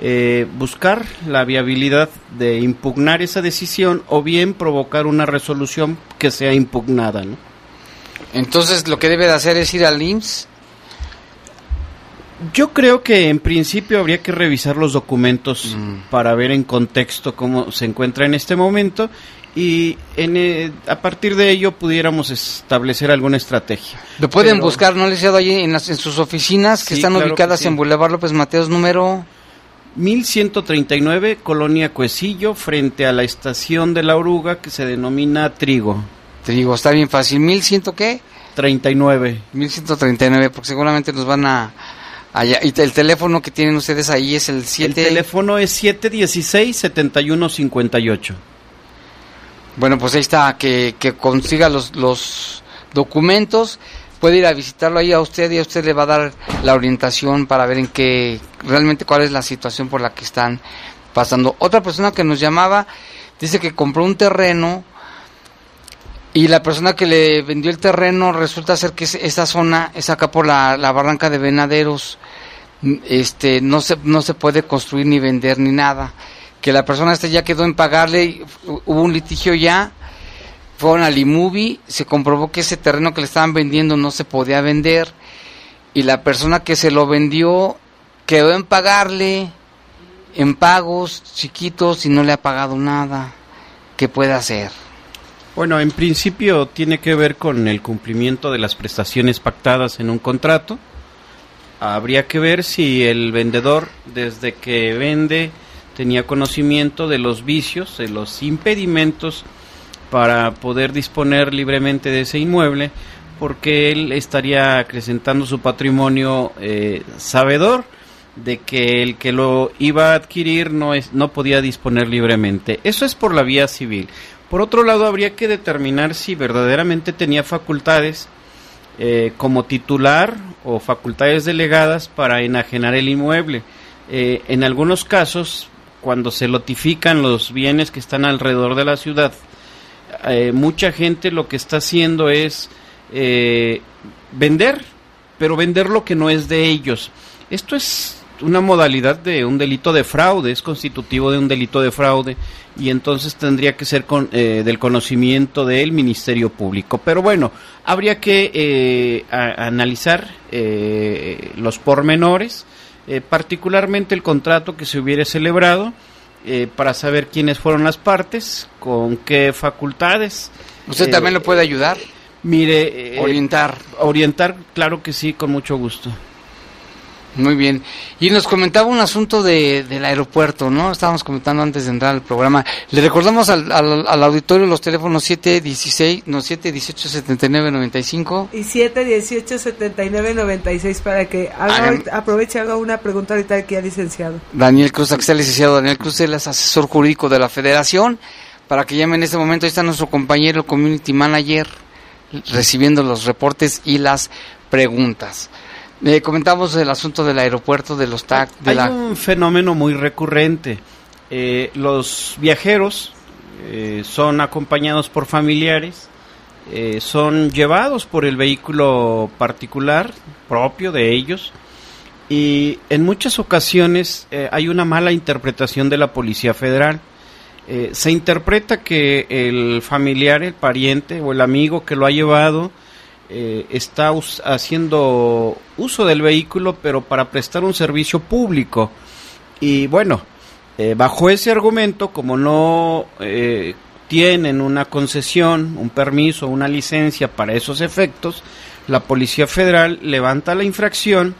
eh, buscar la viabilidad de impugnar esa decisión o bien provocar una resolución que sea impugnada. ¿no? Entonces lo que debe de hacer es ir al IMSS. Yo creo que en principio habría que revisar los documentos para ver en contexto cómo se encuentra en este momento y en, eh, a partir de ello pudiéramos establecer alguna estrategia. Lo pueden Pero- buscar, ¿no, licenciado? Allí en, las- en sus oficinas que Sí, están claro que ubicadas sí. en Boulevard López Mateos número... 1139, Colonia Cuecillo, frente a la estación de la Oruga que se denomina Trigo. Trigo, está bien fácil. ¿1100 qué? 39. 1139, porque seguramente nos van a... Allá. Y el teléfono que tienen ustedes ahí es el 7... El teléfono es 716-7158. Bueno, pues ahí está, que, que consiga los, los documentos. Puede ir a visitarlo ahí a usted y a usted le va a dar la orientación para ver en qué, realmente cuál es la situación por la que están pasando. Otra persona que nos llamaba dice que compró un terreno y la persona que le vendió el terreno resulta ser que esa zona es acá por la, la barranca de Venaderos, este, no se, no se puede construir ni vender ni nada. Que la persona esta ya quedó en pagarle, hubo un litigio ya, fueron al IMUBI, se comprobó que ese terreno que le estaban vendiendo no se podía vender y la persona que se lo vendió quedó en pagarle en pagos chiquitos y no le ha pagado nada. ¿Qué puede hacer? Bueno, en principio tiene que ver con el cumplimiento de las prestaciones pactadas en un contrato. Habría que ver si el vendedor, desde que vende, tenía conocimiento de los vicios, de los impedimentos para poder disponer libremente de ese inmueble, porque él estaría acrecentando su patrimonio eh, sabedor de que el que lo iba a adquirir no, es, no podía disponer libremente. Eso es por la vía civil. Por otro lado, habría que determinar si verdaderamente tenía facultades eh, como titular o facultades delegadas para enajenar el inmueble. Eh, en algunos casos, cuando se notifican los bienes que están alrededor de la ciudad, eh, mucha gente lo que está haciendo es vender, pero vender lo que no es de ellos. Esto es una modalidad de un delito de fraude, es constitutivo de un delito de fraude y entonces tendría que ser con, eh, del conocimiento del Ministerio Público. Pero bueno, habría que eh, analizar eh, los pormenores, particularmente el contrato que se hubiera celebrado, para saber quiénes fueron las partes, con qué facultades. ¿Usted también lo puede ayudar? Mire, orientar. Orientar, claro que sí, con mucho gusto. Muy bien. Y nos comentaba un asunto de, del aeropuerto, ¿no? Estábamos comentando antes de entrar al programa. Le recordamos al, al, auditorio los teléfonos 716, no, 718 7995 y 718 7996 para que haga, aproveche haga una pregunta ahorita aquí al licenciado. Daniel Cruz, aquí está el licenciado Daniel Cruz, él es asesor jurídico de la Federación. Para que llame en este momento, ahí está nuestro compañero community manager recibiendo los reportes y las preguntas. Eh, comentamos el asunto del aeropuerto, de los TAC. Hay un fenómeno muy recurrente. Eh, los viajeros eh, son acompañados por familiares, son llevados por el vehículo particular propio de ellos y en muchas ocasiones hay una mala interpretación de la Policía Federal. se interpreta que el familiar, el pariente o el amigo que lo ha llevado eh, está haciendo uso del vehículo, pero para prestar un servicio público. Y bueno, eh, bajo ese argumento, como no eh, tienen una concesión, un permiso, una licencia para esos efectos, la Policía Federal levanta la infracción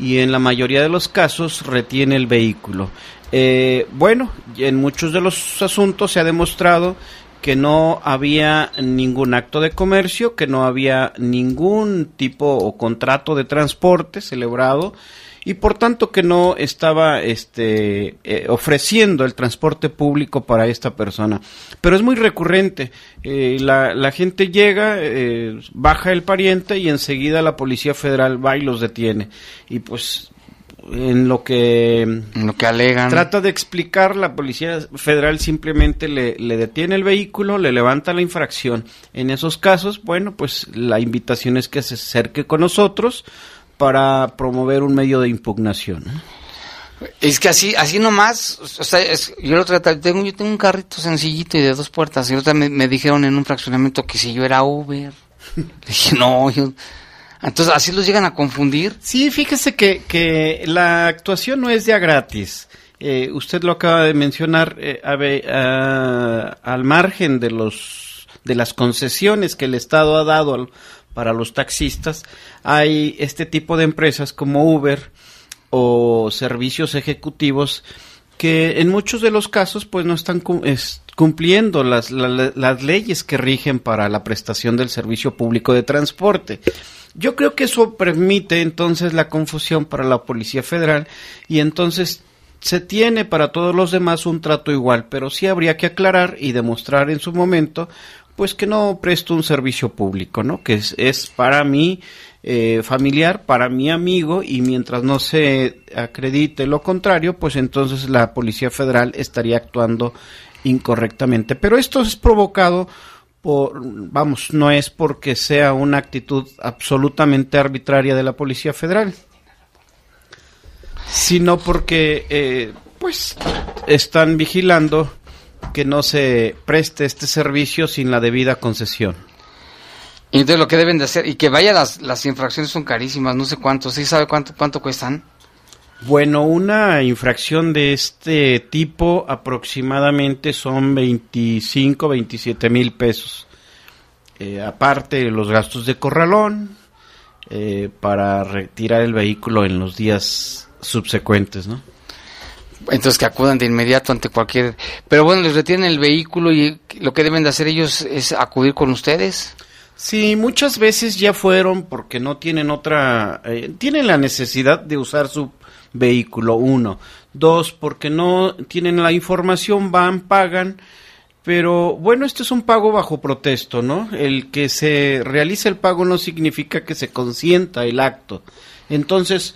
y en la mayoría de los casos retiene el vehículo. bueno, en muchos de los asuntos se ha demostrado que no había ningún acto de comercio, que no había ningún tipo o contrato de transporte celebrado y por tanto que no estaba este, eh, ofreciendo el transporte público para esta persona. Pero es muy recurrente. Eh, la, la, gente llega, eh, baja el pariente y enseguida la Policía Federal va y los detiene. Y pues en lo que, lo que alegan. Trata de explicar, la Policía Federal simplemente le, le, detiene el vehículo, le levanta la infracción. En esos casos, bueno, pues la invitación es que se acerque con nosotros para promover un medio de impugnación. Es que así, así nomás, o sea, yo, lo tengo, yo tengo un carrito sencillito y de dos puertas, y otra me, me dijeron en un fraccionamiento que si yo era Uber. dije, no, yo entonces, ¿así los llegan a confundir? Sí, fíjese que, que la actuación no es ya gratis. Eh, usted lo acaba de mencionar, eh, al margen de los de las concesiones que el Estado ha dado para los taxistas, hay este tipo de empresas como Uber o servicios ejecutivos que en muchos de los casos pues no están cumpliendo las, las leyes que rigen para la prestación del servicio público de transporte. Yo creo que eso permite entonces la confusión para la Policía Federal y entonces se tiene para todos los demás un trato igual, pero sí habría que aclarar y demostrar en su momento pues que no presto un servicio público, ¿no? Que es, es para mí eh, familiar, para mi amigo, y mientras no se acredite lo contrario, pues entonces la Policía Federal estaría actuando incorrectamente. Pero esto es provocado vamos, no es porque sea una actitud absolutamente arbitraria de la Policía Federal, sino porque, eh, pues, están vigilando que no se preste este servicio sin la debida concesión. Y entonces lo que deben de hacer, y que vaya las, las infracciones son carísimas, no sé cuánto, ¿sí sabe cuánto, cuánto cuestan? Bueno, una infracción de este tipo aproximadamente son 25, 27 mil pesos. Eh, aparte los gastos de corralón eh, para retirar el vehículo en los días subsecuentes, ¿no? Entonces que acudan de inmediato ante cualquier... Pero bueno, les retienen el vehículo y lo que deben de hacer ellos es acudir con ustedes. Sí, muchas veces ya fueron porque no tienen otra... Eh, tienen la necesidad de usar su vehículo, uno. Dos, porque no tienen la información, van, pagan. Pero bueno, este es un pago bajo protesto, ¿no? El que se realice el pago no significa que se consienta el acto. Entonces,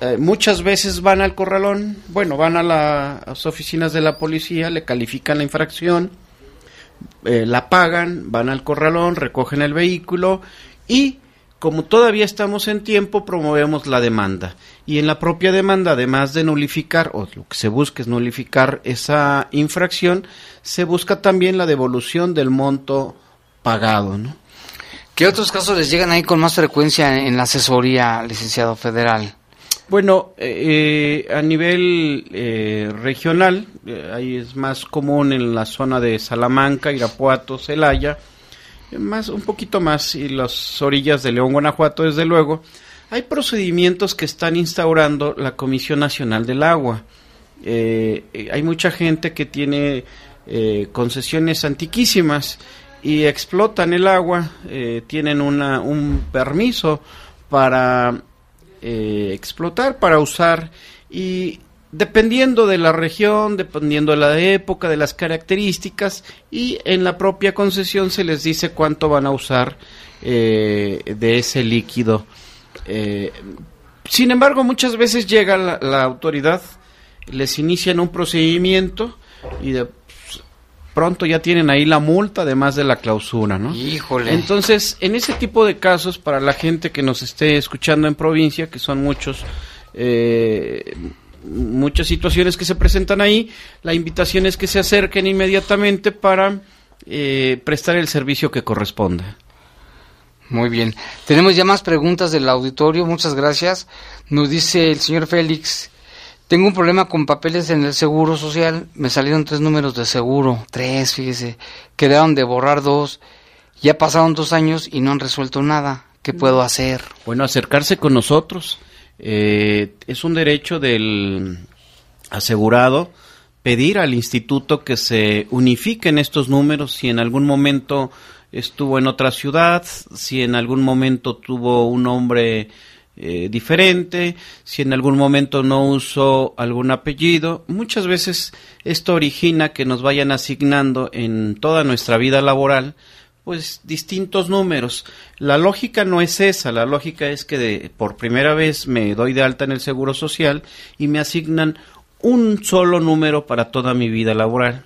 eh, muchas veces van al corralón, bueno, van a, las oficinas de la policía, le califican la infracción, eh, la pagan, van al corralón, recogen el vehículo y como todavía estamos en tiempo, promovemos la demanda. Y en la propia demanda, además de nulificar, o lo que se busca es nulificar esa infracción, se busca también la devolución del monto pagado, ¿no? ¿Qué otros casos les llegan ahí con más frecuencia en la asesoría, licenciado federal? Bueno, eh, a nivel eh, regional, eh, ahí es más común en la zona de Salamanca, Irapuato, Celaya, más un poquito más y las orillas de León, Guanajuato, desde luego. Hay procedimientos que están instaurando la Comisión Nacional del Agua. hay mucha gente que tiene concesiones antiquísimas y explotan el agua, tienen una, un permiso para eh, explotar, para usar y dependiendo de la región, dependiendo de la época, de las características y en la propia concesión se les dice cuánto van a usar eh, de ese líquido. Eh, sin embargo, muchas veces llega la, la, autoridad, les inician un procedimiento y de pronto ya tienen ahí la multa además de la clausura, ¿no? Híjole. Entonces, en ese tipo de casos, para la gente que nos esté escuchando en provincia, que son muchos, eh, muchas situaciones que se presentan ahí, la invitación es que se acerquen inmediatamente para eh, prestar el servicio que corresponda. Muy bien. Tenemos ya más preguntas del auditorio. Muchas gracias. Nos dice el señor Félix. Tengo un problema con papeles en el seguro social. Me salieron tres números de seguro. Tres, fíjese. Quedaron de borrar dos. Ya pasaron dos años y no han resuelto nada. ¿Qué puedo hacer? Bueno, acercarse con nosotros. Eh, es un derecho del asegurado pedir al instituto que se unifiquen estos números si en algún momento estuvo en otra ciudad, si en algún momento tuvo un nombre eh, diferente, si en algún momento no uso algún apellido. Muchas veces esto origina que nos vayan asignando en toda nuestra vida laboral pues distintos números. La lógica no es esa, la lógica es que por primera vez me doy de alta en el Seguro Social y me asignan un solo número para toda mi vida laboral.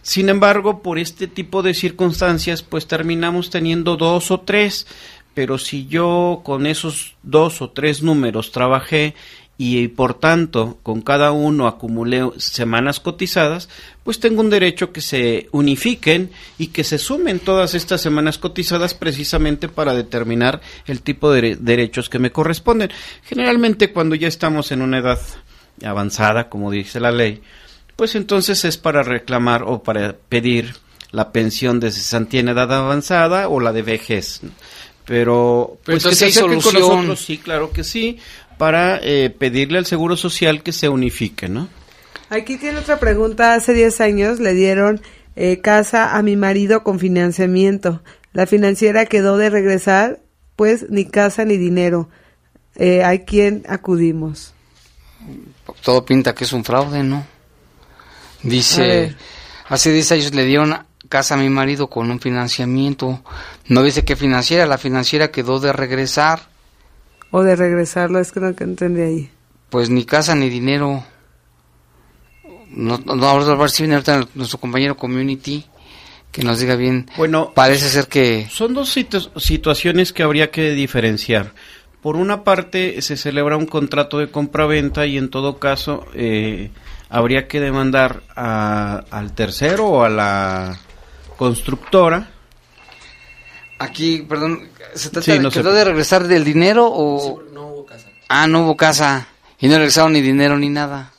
Sin embargo, por este tipo de circunstancias, pues terminamos teniendo dos o tres pero si yo con esos dos o tres números trabajé y por tanto con cada uno acumulé semanas cotizadas, pues tengo un derecho que se unifiquen y que se sumen todas estas semanas cotizadas precisamente para determinar el tipo de derechos que me corresponden. Generalmente cuando ya estamos en una edad avanzada, como dice la ley, pues entonces es para reclamar o para pedir la pensión de cesantía en edad avanzada o la de vejez pero pues que se acerquen con nosotros, sí, claro que sí, para eh, pedirle al Seguro Social que se unifique, ¿no? Aquí tiene otra pregunta. Hace 10 años le dieron eh, casa a mi marido con financiamiento. La financiera quedó de regresar, pues ni casa ni dinero. Eh, ¿A quién acudimos? Todo pinta que es un fraude, ¿no? Dice, hace 10 años le dieron casa a mi marido con un financiamiento. No dice que financiera, la financiera quedó de regresar. O de regresarlo, es que no que entendí ahí. Pues ni casa ni dinero. No, no, ahora a ver si viene ahorita nuestro compañero community que nos diga bien. Bueno, parece ser que son dos situ- situaciones que habría que diferenciar. Por una parte, se celebra un contrato de compraventa y en todo caso eh, habría que demandar a- al tercero o a la constructora. Aquí, perdón, ¿se trata Sí, de, no se- quedó de regresar del dinero o...? no hubo casa. Ah, no hubo casa. Y no regresaron ni dinero ni nada.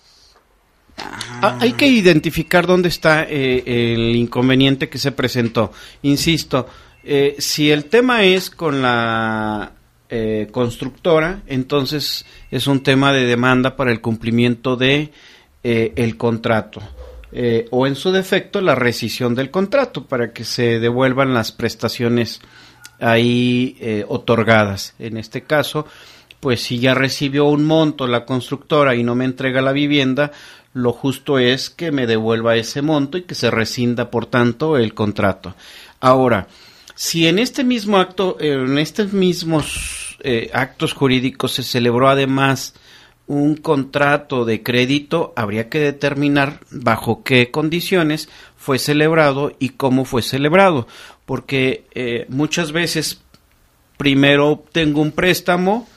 Ah, hay que identificar dónde está eh, el inconveniente que se presentó. Insisto, eh, si el tema es con la eh, constructora, entonces es un tema de demanda para el cumplimiento de eh, el contrato. Eh, o en su defecto la rescisión del contrato para que se devuelvan las prestaciones ahí eh, otorgadas. En este caso, pues si ya recibió un monto la constructora y no me entrega la vivienda, lo justo es que me devuelva ese monto y que se rescinda, por tanto, el contrato. Ahora, si en este mismo acto, en estos mismos eh, actos jurídicos se celebró además un contrato de crédito, habría que determinar bajo qué condiciones fue celebrado y cómo fue celebrado, porque eh, muchas veces primero obtengo un préstamo,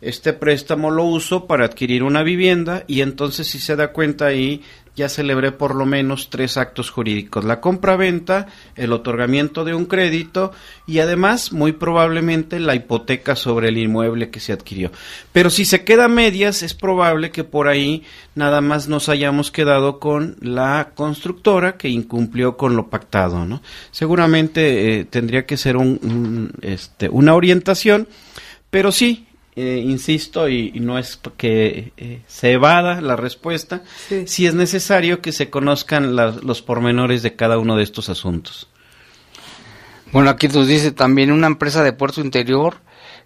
este préstamo lo uso para adquirir una vivienda y entonces si se da cuenta ahí ya celebré por lo menos tres actos jurídicos, la compra-venta, el otorgamiento de un crédito y además muy probablemente la hipoteca sobre el inmueble que se adquirió. Pero si se queda medias es probable que por ahí nada más nos hayamos quedado con la constructora que incumplió con lo pactado. Seguramente eh, tendría que ser un, este, una orientación, pero sí, eh, insisto, y, y, no es que eh, se evada la respuesta, sí. si es necesario que se conozcan la, los pormenores de cada uno de estos asuntos. Bueno, aquí nos dice también una empresa de puerto interior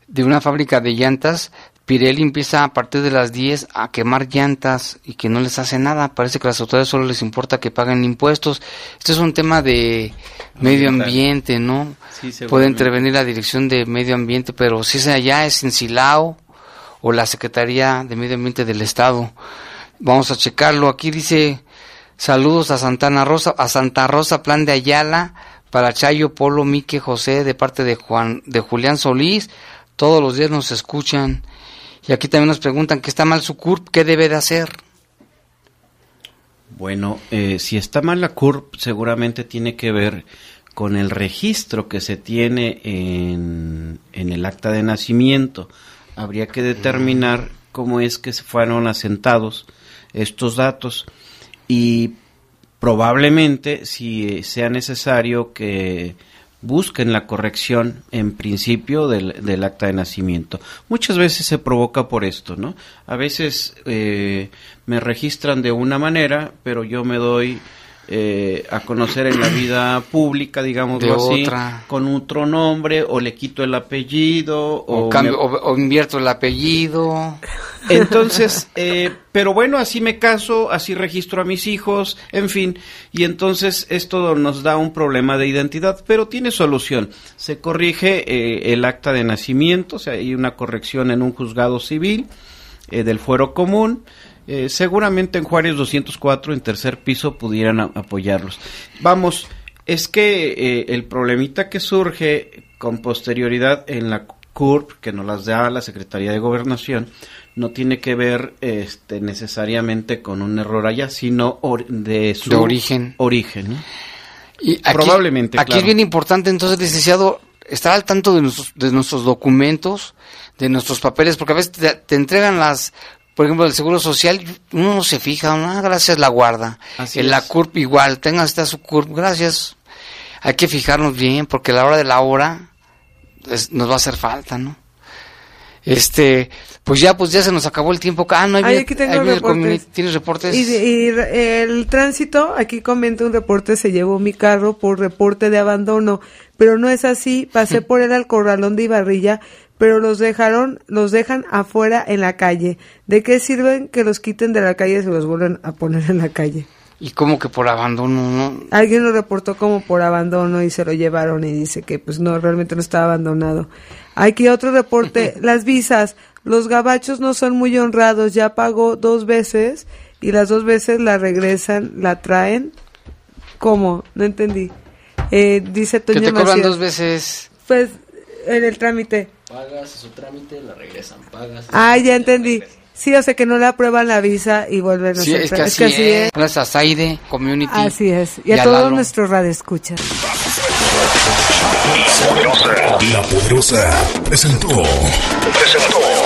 de una fábrica de llantas. Pirelli empieza a partir de las 10 a quemar llantas y que no les hace nada. Parece que a las autoridades solo les importa que paguen impuestos. Este es un tema de medio ambiente, ¿no? Sí, Puede intervenir la Dirección de Medio Ambiente, pero si es allá es en Silao o la Secretaría de Medio Ambiente del Estado. Vamos a checarlo. Aquí dice saludos a Santana Rosa, a Santa Rosa Plan de Ayala para Chayo Polo Mique José de parte de Juan de Julián Solís. Todos los días nos escuchan. Y aquí también nos preguntan que está mal su CURP, ¿qué debe de hacer? Bueno, eh, si está mal la CURP, seguramente tiene que ver con el registro que se tiene en, en el acta de nacimiento. Habría que determinar cómo es que se fueron asentados estos datos y probablemente si sea necesario que busquen la corrección en principio del, del, acta de nacimiento. Muchas veces se provoca por esto, ¿no? A veces eh, me registran de una manera, pero yo me doy eh, a conocer en la vida pública, digamos así, otra. con otro nombre, o le quito el apellido, o, o, cambio, me... o, o invierto el apellido. Entonces, eh, pero bueno, así me caso, así registro a mis hijos, en fin, y entonces esto nos da un problema de identidad, pero tiene solución. Se corrige eh, el acta de nacimiento, o sea, hay una corrección en un juzgado civil eh, del fuero común. Eh, seguramente en Juárez 204, en tercer piso, pudieran apoyarlos. Vamos, es que eh, el problemita que surge con posterioridad en la CURP, que nos las da la Secretaría de Gobernación, no tiene que ver este, necesariamente con un error allá, sino de su de origen. origen ¿no? Y aquí, Probablemente. Aquí claro. es bien importante, entonces, licenciado, estar al tanto de nuestros, de nuestros documentos, de nuestros papeles, porque a veces te, te entregan las, por ejemplo, el Seguro Social, uno no se fija, ah, gracias, la guarda. Así en es. la CURP igual, tenga usted su CURP, gracias. Hay que fijarnos bien, porque a la hora de la hora es, nos va a hacer falta, ¿no? Este, pues ya, pues ya se nos acabó el tiempo. Ah, no hay Ay, bien- aquí tengo hay el reportes. ¿Tienes reportes? Y, de- y re- el tránsito, aquí comenta un reporte, se llevó mi carro por reporte de abandono, pero no es así, pasé por él al corralón de Ibarrilla, pero los dejaron, los dejan afuera en la calle. ¿De qué sirven que los quiten de la calle y se los vuelven a poner en la calle? Y como que por abandono, ¿no? Alguien lo reportó como por abandono y se lo llevaron y dice que pues no, realmente no estaba abandonado. Aquí otro reporte, las visas, los gabachos no son muy honrados, ya pagó dos veces y las dos veces la regresan, la traen. ¿Cómo? No entendí. Eh, dice Toño Que te cobran Macías. dos veces. Pues en el trámite. Pagas su trámite, la regresan, pagas. Ah, ya entendí. Sí, o sea que no le aprueban la visa y vuelven a Sí, hacer es que así es. Gracias a Zaide, Community. Así es. Y a a todos nuestros radioescuchas. La Poderosa presentó. Presentó.